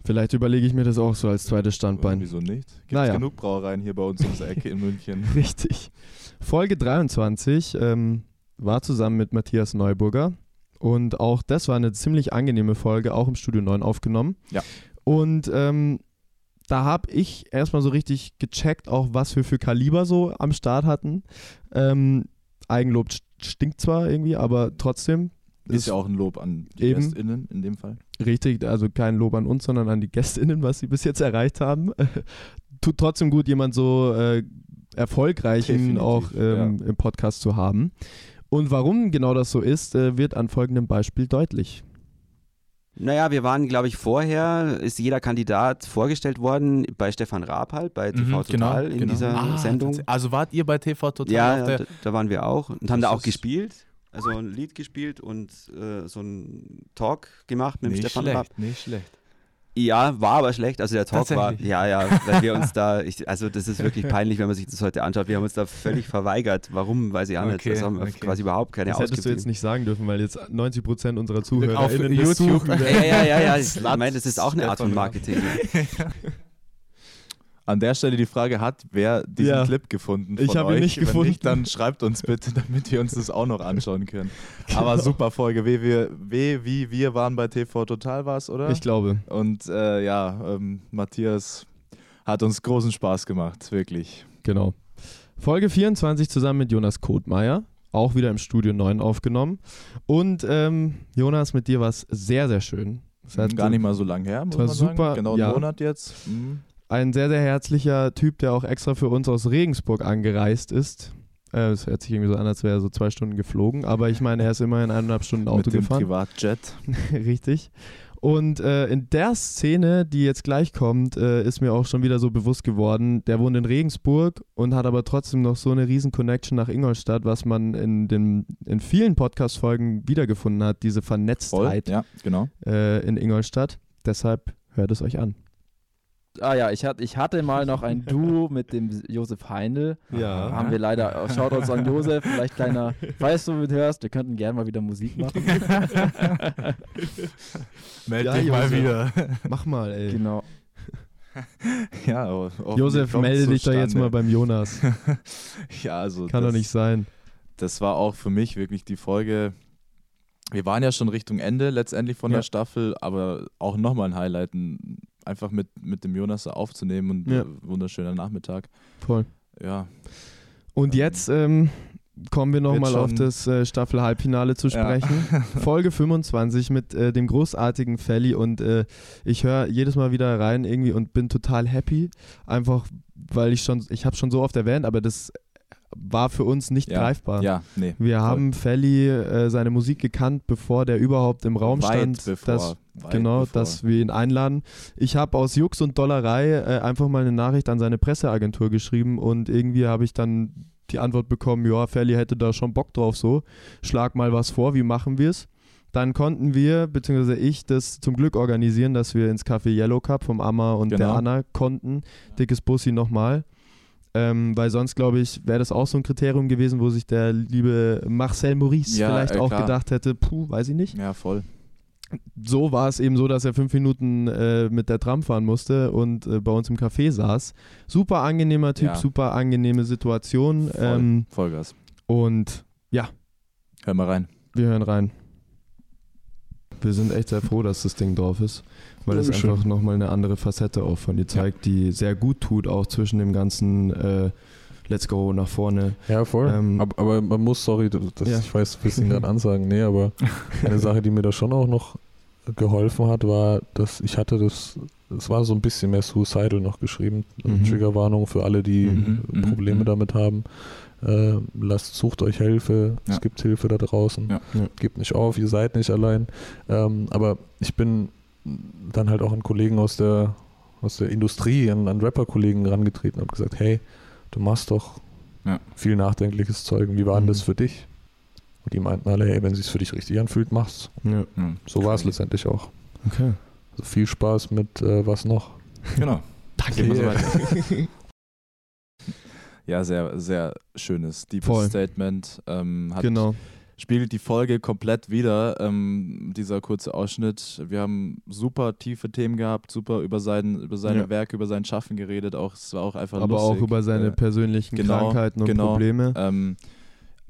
Vielleicht überlege ich mir das auch so als zweites Standbein. Wieso nicht? Gibt Naja. genug Brauereien hier bei uns ums Ecke in München. Richtig. Folge 23 ähm, war zusammen mit Matthias Neuburger. Und auch das war eine ziemlich angenehme Folge, auch im Studio 9 aufgenommen. Ja. Und ähm, da habe ich erstmal so richtig gecheckt, auch was wir für Kaliber so am Start hatten. Ähm, Eigenlob st- stinkt zwar irgendwie, aber trotzdem. Ist ja auch ein Lob an die Eben. GästInnen in dem Fall. Richtig, also kein Lob an uns, sondern an die GästInnen, was sie bis jetzt erreicht haben. Tut trotzdem gut, jemand so äh, erfolgreichen Definitiv, auch ähm, im Podcast zu haben. Und warum genau das so ist, äh, wird an folgendem Beispiel deutlich. Naja, wir waren, glaube ich, vorher, ist jeder Kandidat vorgestellt worden bei Stefan Raab halt, bei TV Total in dieser Ah, Sendung. Also wart ihr bei TV Total Ja, auf ja der da, da waren wir auch und haben da auch gespielt. Also ein Lied gespielt und äh, so einen Talk gemacht mit dem Nicht Stefan schlecht, Raab. nicht schlecht. Ja, war aber schlecht. Also der Talk war, ja, ja, weil wir uns da, ich, also das ist wirklich peinlich, wenn man sich das heute anschaut. Wir haben uns da völlig verweigert. Warum, weiß ich auch nicht. Okay, Das haben wir okay. quasi überhaupt keine Das hättest du jetzt nicht sagen dürfen, weil jetzt 90% unserer Zuhörer Auf YouTube. Ja, ja, ja, ja. Ich meine, das ist auch eine Art von. Marketing. An der Stelle die Frage, hat wer diesen Ja. Clip gefunden Ich habe ihn nicht Wenn gefunden. Nicht, dann schreibt uns bitte, damit wir uns das auch noch anschauen können. Aber super Folge. Wie wir, wie, wie wir waren bei TV Total war es, oder? Ich glaube. Und äh, ja, ähm, Matthias hat uns großen Spaß gemacht, wirklich. Genau. Folge 24 zusammen mit Jonas Kothmeier, auch wieder im Studio 9 aufgenommen. Und ähm, Jonas, mit dir war es sehr, sehr schön. Es hat- Gar nicht mal so lang her, muss war man sagen. super. Genau einen ja. Monat jetzt. Mhm. Ein sehr, sehr herzlicher Typ, der auch extra für uns aus Regensburg angereist ist. Äh, Es hört sich irgendwie so an, als wäre er so zwei Stunden geflogen, aber ich meine, er ist immerhin eineinhalb Stunden Auto Mit dem gefahren. Privatjet. Richtig. Und äh, in der Szene, die jetzt gleich kommt, äh, ist mir auch schon wieder so bewusst geworden, der wohnt in Regensburg und hat aber trotzdem noch so eine riesen Connection nach Ingolstadt, was man in, den, in vielen Podcast-Folgen wiedergefunden hat, diese Vernetztheit ja, genau. äh, in Ingolstadt. Deshalb hört es euch an. Ah ja, ich hatte, ich hatte mal noch ein Duo mit dem Josef Heindl. Ja. Haben wir leider. Shoutouts an Josef, vielleicht kleiner. Falls du mithörst, wir könnten gerne mal wieder Musik machen. Meld dich mal wieder. Mach mal, ey. Genau. Ja, aber hoffentlich Josef, melde dich doch jetzt mal beim Jonas. ja, also. Kann doch das- nicht sein. Das war auch für mich wirklich die Folge. Wir waren ja schon Richtung Ende letztendlich von Ja. der Staffel, aber auch nochmal ein Highlight, ein- einfach mit, mit dem Jonas da aufzunehmen und Ja. äh, wunderschöner Nachmittag. Voll. Ja. Und jetzt ähm, kommen wir nochmal auf das äh, Staffel-Halbfinale zu Ja. sprechen. Folge 25 mit äh, dem großartigen Felly und äh, ich höre jedes Mal wieder rein irgendwie und bin total happy. Einfach, weil ich schon, ich habe schon so oft erwähnt, aber das war für uns nicht Ja. greifbar. Ja, nee, Wir voll. haben Felly äh, seine Musik gekannt, bevor der überhaupt im Raum Weit stand. bevor, dass, genau, bevor. dass wir ihn einladen. Ich habe aus Jux und Dollerei äh, einfach mal eine Nachricht an seine Presseagentur geschrieben und irgendwie habe ich dann die Antwort bekommen, ja, Felly hätte da schon Bock drauf so. Schlag mal was vor, wie machen wir es? Dann konnten wir, beziehungsweise ich, das zum Glück organisieren, dass wir ins Café Yellow Cup vom Amma und der Genau. Anna konnten. Dickes Bussi nochmal. Ähm, weil sonst, glaube ich, wäre das auch so ein Kriterium gewesen, wo sich der liebe Marcel Maurice Ja, vielleicht äh, auch klar. gedacht hätte, puh, weiß ich nicht. Ja, voll. So war es eben so, dass er fünf Minuten äh, mit der Tram fahren musste und äh, bei uns im Café saß. Super angenehmer Typ, Ja. super angenehme Situation. Voll, Ähm, Vollgas. und ja. Hör mal rein. Wir hören rein. Wir sind echt sehr froh, dass das Ding drauf ist, weil es einfach nochmal eine andere Facette auch von dir zeigt, die sehr gut tut, auch zwischen dem ganzen äh, Let's Go nach vorne. Ja, voll. Ähm, aber, aber man muss, sorry, das, Ja. ich weiß, du willst ihn gerade ansagen, nee, aber eine Sache, die mir da schon auch noch geholfen hat, war, dass ich hatte das, es war so ein bisschen mehr Suicidal noch geschrieben. Mhm. Triggerwarnung für alle, die mhm, Probleme mhm. damit haben. Äh, lasst, sucht euch Hilfe, Ja. es gibt Hilfe da draußen. Ja. Ja. Gebt nicht auf, ihr seid nicht allein. Ähm, aber ich bin dann halt auch an Kollegen aus der, aus der Industrie, an, an Rapper-Kollegen rangetreten und habe gesagt, hey, du machst doch Ja. viel nachdenkliches Zeug. Wie war denn Mhm. das für dich? Und die meinten alle, hey, wenn es sich für dich richtig anfühlt, mach's. Ja. Ja. So war es letztendlich auch. Okay. Also viel Spaß mit äh, was noch. Genau. Danke. Weiter. ja, sehr, sehr schönes, deepes Voll. Statement. Ähm, hat, Genau. Spiegelt die Folge komplett wieder, ähm, dieser kurze Ausschnitt. Wir haben super tiefe Themen gehabt, super über sein, über seine Ja. Werke, über sein Schaffen geredet. Auch, es war auch einfach Aber lustig. auch über seine Äh, persönlichen genau, Krankheiten und genau. Probleme. Ähm,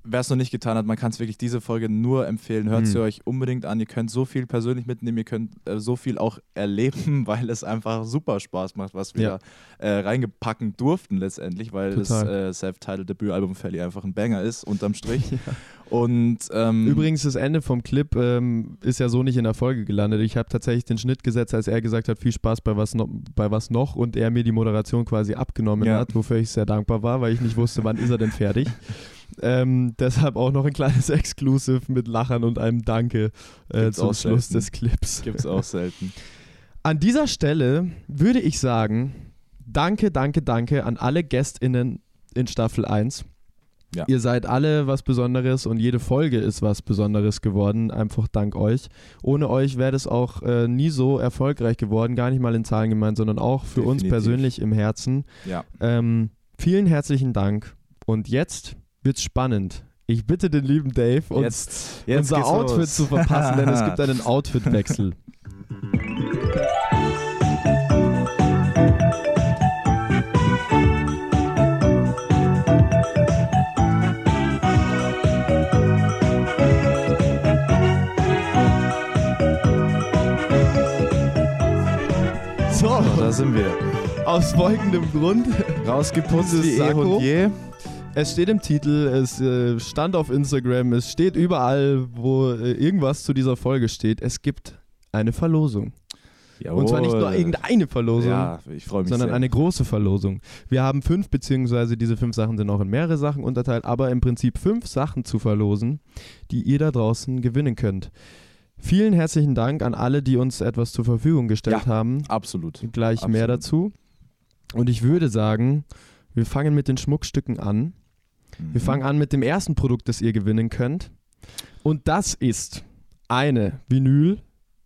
Wer es noch nicht getan hat, man kann es wirklich diese Folge nur empfehlen. Hört sie Mhm. euch unbedingt an. Ihr könnt so viel persönlich mitnehmen, ihr könnt äh, so viel auch erleben, weil es einfach super Spaß macht, was wir Ja. da äh, reingepacken durften letztendlich, weil Total. das äh, Self-Titled Debütalbum Felly einfach ein Banger ist, unterm Strich. Und ähm, Übrigens, das Ende vom Clip ähm, ist ja so nicht in der Folge gelandet. Ich habe tatsächlich den Schnitt gesetzt, als er gesagt hat, viel Spaß bei was, no bei was noch und er mir die Moderation quasi abgenommen Ja. hat, wofür ich sehr dankbar war, weil ich nicht wusste, wann ist er denn fertig. ähm, deshalb auch noch ein kleines Exclusive mit Lachern und einem Danke äh, zum Schluss selten. des Clips. Gibt's auch selten. An dieser Stelle würde ich sagen, danke, danke, danke an alle GästInnen in Staffel 1. Ja. Ihr seid alle was Besonderes und jede Folge ist was Besonderes geworden, einfach dank euch. Ohne euch wäre das auch äh, nie so erfolgreich geworden, gar nicht mal in Zahlen gemeint, sondern auch für uns Definitiv. persönlich im Herzen. Ja. Ähm, vielen herzlichen Dank und jetzt wird's spannend. Ich bitte den lieben Dave, uns Jetzt- jetzt unser Outfit los. zu verpassen, denn es gibt einen Outfitwechsel. So, da sind wir. Aus folgendem Grund. Rausgeputzt wie eh und je. Es steht im Titel, es äh, stand auf Instagram, es steht überall, wo äh, irgendwas zu dieser Folge steht. Es gibt eine Verlosung. Und zwar nicht nur Jawohl. irgendeine Verlosung, Ja, sondern sehr. eine große Verlosung. Wir haben fünf, beziehungsweise diese fünf Sachen sind auch in mehrere Sachen unterteilt, aber im Prinzip fünf Sachen zu verlosen, die ihr da draußen gewinnen könnt. Vielen herzlichen Dank an alle, die uns etwas zur Verfügung gestellt Ja, haben. Absolut. Gleich mehr Absolut. dazu. Und ich würde sagen, wir fangen mit den Schmuckstücken an. Mhm. Wir fangen an mit dem ersten Produkt, das ihr gewinnen könnt. Und das ist eine Vinyl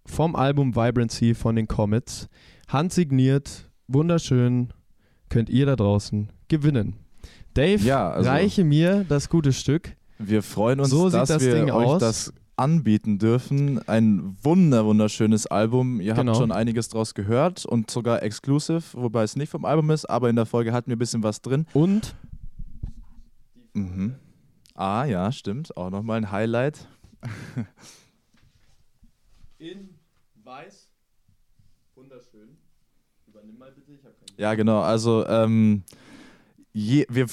vom Album Vibrancy von den Comets. Handsigniert, wunderschön, könnt ihr da draußen gewinnen. Dave, Ja, also- reiche mir das gute Stück. Wir freuen uns, So dass das wir Ding euch aus. das anbieten dürfen. Ein wunder wunderschönes Album. Ihr Genau. habt schon einiges draus gehört und sogar exclusive, wobei es nicht vom Album ist, aber in der Folge hatten wir ein bisschen was drin. Und? Mhm. Ah, ja, stimmt. Auch nochmal ein Highlight. In weiß. Wunderschön. Übernimm mal bitte, ich habe Ja, genau. Also ähm, je, wir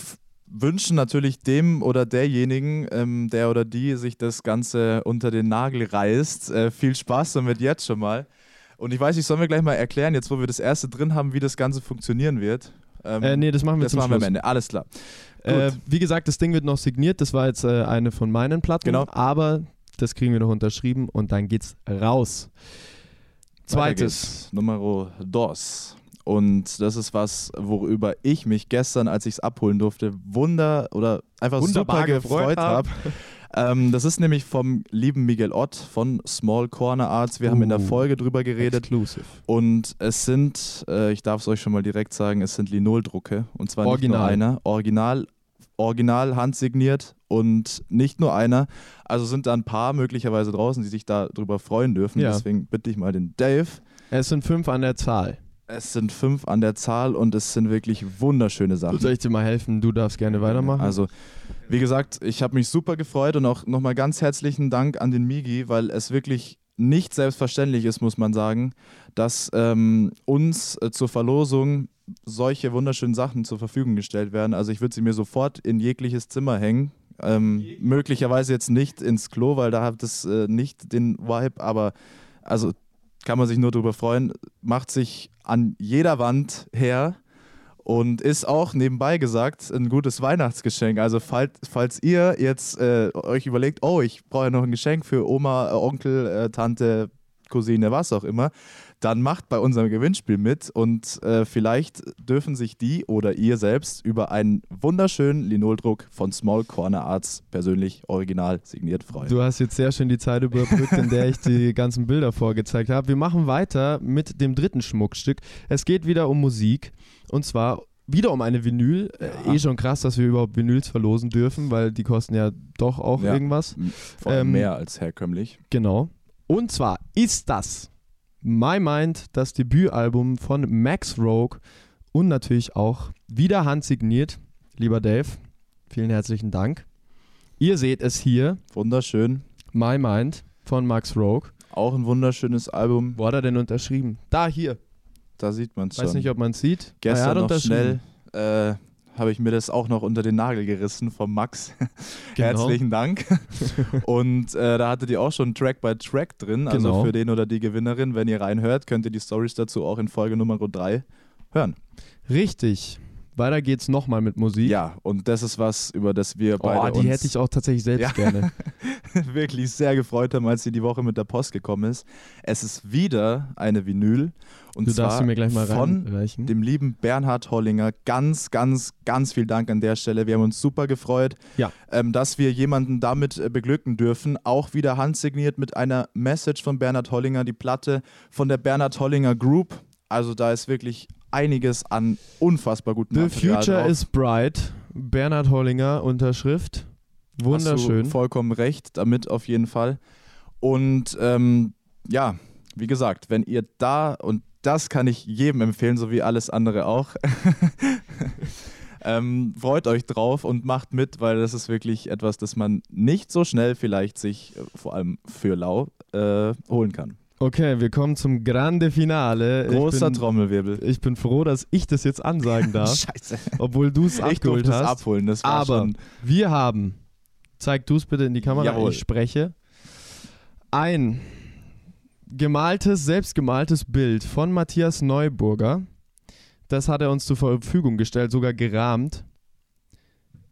wünschen natürlich dem oder derjenigen, ähm, der oder die sich das Ganze unter den Nagel reißt, äh, viel Spaß damit jetzt schon mal. Und ich weiß nicht, sollen wir gleich mal erklären, jetzt wo wir das erste drin haben, wie das Ganze funktionieren wird? Ähm, Äh, nee, das machen wir das zum machen wir am. Ende. Alles klar. Äh, wie gesagt, das Ding wird noch signiert. Das war jetzt äh, eine von meinen Platten. Genau. Aber das kriegen wir noch unterschrieben und dann geht's raus. Zweites. Numero dos. Und das ist was, worüber ich mich gestern, als ich es abholen durfte, wunder oder einfach Wunderbar super gefreut gefreut hab. habe. ähm, das ist nämlich vom lieben Miguel Ott von Small Corner Arts. Wir haben in der Uh, Folge drüber geredet. Exclusive. Und es sind, äh, ich darf es euch schon mal direkt sagen, es sind Linoldrucke. Und zwar nicht Original. nur einer. Original, original handsigniert und nicht nur einer. Also sind da ein paar möglicherweise draußen, die sich darüber freuen dürfen. Ja. Deswegen bitte ich mal den Dave. Es sind fünf an der Zahl. Es sind fünf an der Zahl und es sind wirklich wunderschöne Sachen. Soll ich dir mal helfen? Du darfst gerne weitermachen. Also, wie gesagt, ich habe mich super gefreut und auch nochmal ganz herzlichen Dank an den Migi, weil es wirklich nicht selbstverständlich ist, muss man sagen, dass ähm, uns äh, zur Verlosung solche wunderschönen Sachen zur Verfügung gestellt werden. Also ich würde sie mir sofort in jegliches Zimmer hängen. Ähm, möglicherweise jetzt nicht ins Klo, weil da hat es äh, nicht den Vibe, aber also kann man sich nur darüber freuen. Macht sich an jeder Wand her und ist auch nebenbei gesagt ein gutes Weihnachtsgeschenk. Also falls, falls ihr jetzt äh, euch überlegt, oh, ich brauche ja noch ein Geschenk für Oma, äh, Onkel, äh, Tante, Cousine, was auch immer, dann macht bei unserem Gewinnspiel mit und äh, vielleicht dürfen sich die oder ihr selbst über einen wunderschönen Linoldruck von Small Corner Arts persönlich original signiert freuen. Du hast jetzt sehr schön die Zeit überbrückt, in der ich die ganzen Bilder vorgezeigt habe. Wir machen weiter mit dem dritten Schmuckstück. Es geht wieder um Musik und zwar wieder um eine Vinyl. Äh, eh schon krass, dass wir überhaupt Vinyls verlosen dürfen, weil die kosten ja doch auch Ja, irgendwas. vor allem Ähm, mehr als herkömmlich. Genau. Und zwar ist das My Mind, das Debütalbum von Max Rogue und natürlich auch wieder handsigniert. Lieber Dave, vielen herzlichen Dank. Ihr seht es hier. Wunderschön. My Mind von Max Rogue. Auch ein wunderschönes Album. Wo hat er denn unterschrieben? Da, hier. Da sieht man es schon. Weiß nicht, ob man es sieht. Gestern Er hat noch schnell äh, habe ich mir das auch noch unter den Nagel gerissen vom Max. Genau. Herzlichen Dank. Und äh, da hattet ihr auch schon Track by Track drin. Also Genau. für den oder die Gewinnerin, wenn ihr reinhört, könnt ihr die Stories dazu auch in Folge Nummer 3 hören. Richtig. Weiter geht's nochmal mit Musik. Ja, und das ist was, über das wir beide Oh, die hätte ich auch tatsächlich selbst Ja. gerne. wirklich sehr gefreut haben, als sie die Woche mit der Post gekommen ist. Es ist wieder eine Vinyl. Und Du zwar darfst sie mir gleich mal von reinreichen. dem lieben Bernhard Hollinger. Ganz, ganz, ganz viel Dank an der Stelle. Wir haben uns super gefreut, Ja. ähm, dass wir jemanden damit äh, beglücken dürfen. Auch wieder handsigniert mit einer Message von Bernhard Hollinger, die Platte von der Bernhard Hollinger Group. Also da ist wirklich einiges an unfassbar guten The Material Future drauf. is Bright. Bernhard Hollinger, Unterschrift. Wunderschön. Hast du vollkommen recht, damit auf jeden Fall. Und ähm, ja, wie gesagt, wenn ihr da, und das kann ich jedem empfehlen, so wie alles andere auch, ähm, freut euch drauf und macht mit, weil das ist wirklich etwas, das man nicht so schnell vielleicht sich, äh, vor allem für Lau, äh, holen kann. Okay, wir kommen zum Grande Finale. Großer ich bin, Trommelwirbel. Ich bin froh, dass ich das jetzt ansagen darf. Scheiße. Obwohl du es Ich abgeholt hast. abholen, das war Aber schon- wir haben, zeig du es bitte in die Kamera, Jawohl. ich spreche, ein gemaltes, selbstgemaltes Bild von Matthias Neuburger. Das hat er uns zur Verfügung gestellt, sogar gerahmt.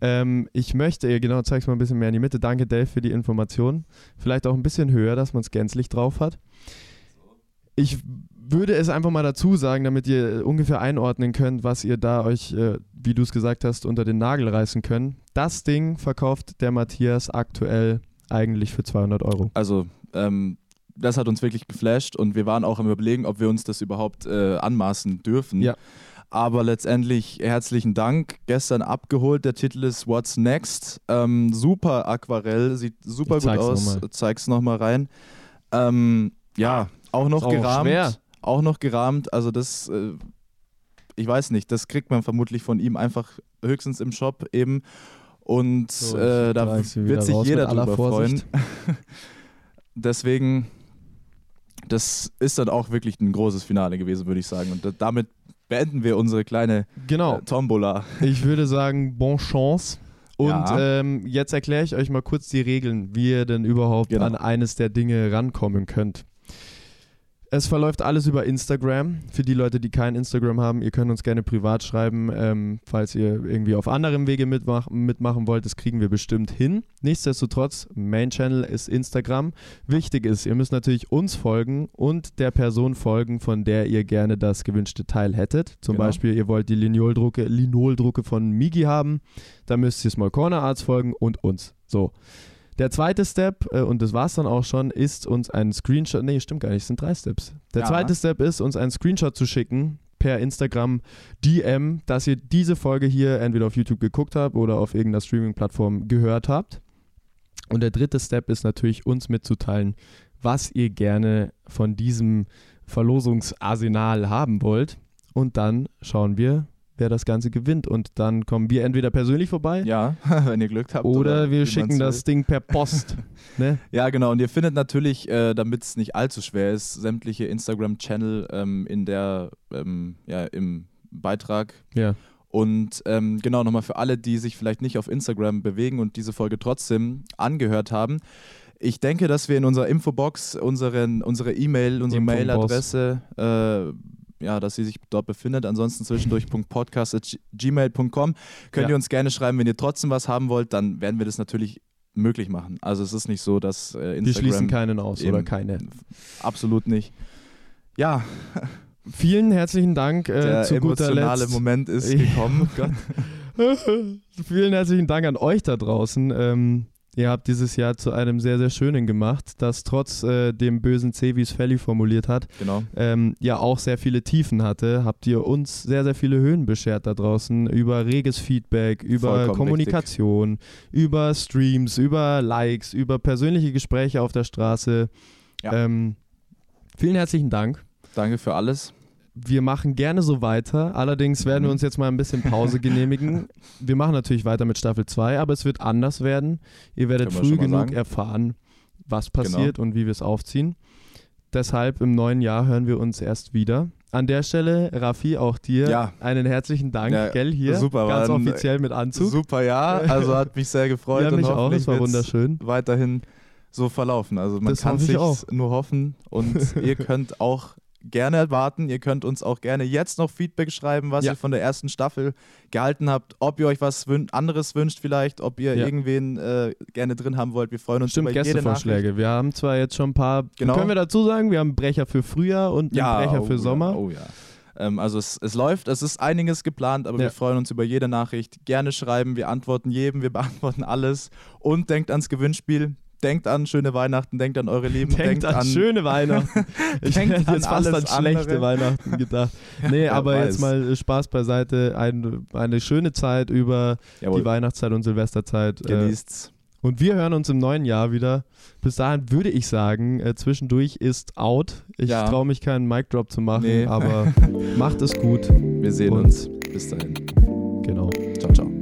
Ähm, ich möchte, genau, zeig's mal ein bisschen mehr in die Mitte. Danke, Dave, für die Information. Vielleicht auch ein bisschen höher, dass man es gänzlich drauf hat. Ich würde es einfach mal dazu sagen, damit ihr ungefähr einordnen könnt, was ihr da euch, äh, wie du es gesagt hast, unter den Nagel reißen könnt. Das Ding verkauft der Matthias aktuell eigentlich für 200 Euro. Also, ähm, das hat uns wirklich geflasht und wir waren auch am Überlegen, ob wir uns das überhaupt äh, anmaßen dürfen. Ja. Aber letztendlich herzlichen Dank. Gestern abgeholt. Der Titel ist What's Next. Ähm, super Aquarell, sieht super Ich gut aus. noch mal. Zeig's nochmal rein. Ähm, ja, auch noch auch gerahmt. schwer. Auch noch gerahmt. Also das, äh, ich weiß nicht, das kriegt man vermutlich von ihm einfach höchstens im Shop eben. Und So, äh, da wird sich jeder drüber freuen. Vorsicht. Deswegen, das ist dann auch wirklich ein großes Finale gewesen, würde ich sagen. Und da- damit beenden wir unsere kleine Genau. äh, Tombola. Ich würde sagen, bon chance. Und Ja. ähm, jetzt erkläre ich euch mal kurz die Regeln, wie ihr denn überhaupt Genau. an eines der Dinge rankommen könnt. Es verläuft alles über Instagram. Für die Leute, die kein Instagram haben, ihr könnt uns gerne privat schreiben, ähm, falls ihr irgendwie auf anderem Wege mitmach mitmachen wollt. Das kriegen wir bestimmt hin. Nichtsdestotrotz, Main Channel ist Instagram. Wichtig ist, ihr müsst natürlich uns folgen und der Person folgen, von der ihr gerne das gewünschte Teil hättet. Zum Genau. Beispiel, ihr wollt die Linoldrucke, Linoldrucke von Migi haben, dann müsst ihr Small Corner Arts folgen und uns. So. Der zweite Step, äh, und das war's dann auch schon, ist uns einen Screenshot, nee, stimmt gar nicht, es sind drei Steps. Der Ja. zweite Step ist, uns einen Screenshot zu schicken per Instagram DM, dass ihr diese Folge hier entweder auf YouTube geguckt habt oder auf irgendeiner Streaming-Plattform gehört habt. Und der dritte Step ist natürlich, uns mitzuteilen, was ihr gerne von diesem Verlosungsarsenal haben wollt. Und dann schauen wir, wer das Ganze gewinnt. Und dann kommen wir entweder persönlich vorbei. Ja, wenn ihr Glück habt. Oder, wie wir schicken das will. Ding per Post. ne? Ja, genau. Und ihr findet natürlich, äh, damit es nicht allzu schwer ist, sämtliche Instagram-Channel ähm, in der, ähm, ja, im Beitrag. Ja. Und ähm, genau nochmal für alle, die sich vielleicht nicht auf Instagram bewegen und diese Folge trotzdem angehört haben. Ich denke, dass wir in unserer Infobox unseren, unsere E-Mail, unsere Infobox. Mailadresse, äh, ja, dass sie sich dort befindet. Ansonsten zwischendurch.podcast.gmail.com könnt Ja. ihr uns gerne schreiben, wenn ihr trotzdem was haben wollt, dann werden wir das natürlich möglich machen. Also es ist nicht so, dass äh, Instagram... Wir schließen keinen aus oder keine. Absolut nicht. Ja, Vielen herzlichen Dank äh, Der zu guter emotionale Letzt. Moment ist gekommen. Vielen herzlichen Dank an euch da draußen. Ähm, ihr habt dieses Jahr zu einem sehr, sehr schönen gemacht, das trotz äh, dem bösen C, wie es Felly formuliert hat, Genau. ähm, ja auch sehr viele Tiefen hatte. Habt ihr uns sehr, sehr viele Höhen beschert da draußen über reges Feedback, über Vollkommen Kommunikation, über Streams, über Likes, über persönliche Gespräche auf der Straße. Ähm, vielen herzlichen Dank. Danke für alles. Wir machen gerne so weiter. Allerdings werden Mhm. wir uns jetzt mal ein bisschen Pause genehmigen. Wir machen natürlich weiter mit Staffel 2, aber es wird anders werden. Ihr werdet früh genug sagen. Genau. erfahren, was passiert und wie wir es aufziehen. Deshalb im neuen Jahr hören wir uns erst wieder. An der Stelle, Raffi, auch dir Ja. einen herzlichen Dank, Ja, gell, hier. super, ganz offiziell mit Anzug. Super, ja. Also hat mich sehr gefreut. Ja, und mich auch. hoffentlich Es war wunderschön. Weiterhin so verlaufen. Also man Das kann sich auch. nur hoffen und ihr könnt auch gerne warten. Ihr könnt uns auch gerne jetzt noch Feedback schreiben, was Ja. ihr von der ersten Staffel gehalten habt, ob ihr euch was wün anderes wünscht vielleicht, ob ihr Ja. irgendwen äh, gerne drin haben wollt. Wir freuen uns Stimmt, über. Gästevorschläge. Wir haben zwar jetzt schon ein paar, Genau. können wir dazu sagen, wir haben einen Brecher für Frühjahr und einen Ja, Brecher oh für Sommer. oh ja. Ähm, also es, es läuft, es ist einiges geplant, aber wir freuen uns über jede Nachricht. Gerne schreiben, wir antworten jedem, wir beantworten alles. Und denkt ans Gewinnspiel. Denkt an schöne Weihnachten, denkt an eure Lieben. Denkt an schöne Weihnachten. Ich Denkt hätte an jetzt fast an schlechte andere. Weihnachten gedacht. Nee, Wer aber jetzt mal äh, Spaß beiseite. Ein, eine schöne Zeit über Jawohl. die Weihnachtszeit und Silvesterzeit. äh, Genießt's. Und wir hören uns im neuen Jahr wieder. Bis dahin würde ich sagen, äh, zwischendurch ist out. Ich Ja. traue mich keinen Mic Drop zu machen, Nee. aber macht es gut. Wir sehen Und- uns. Bis dahin. Genau. Ciao, ciao.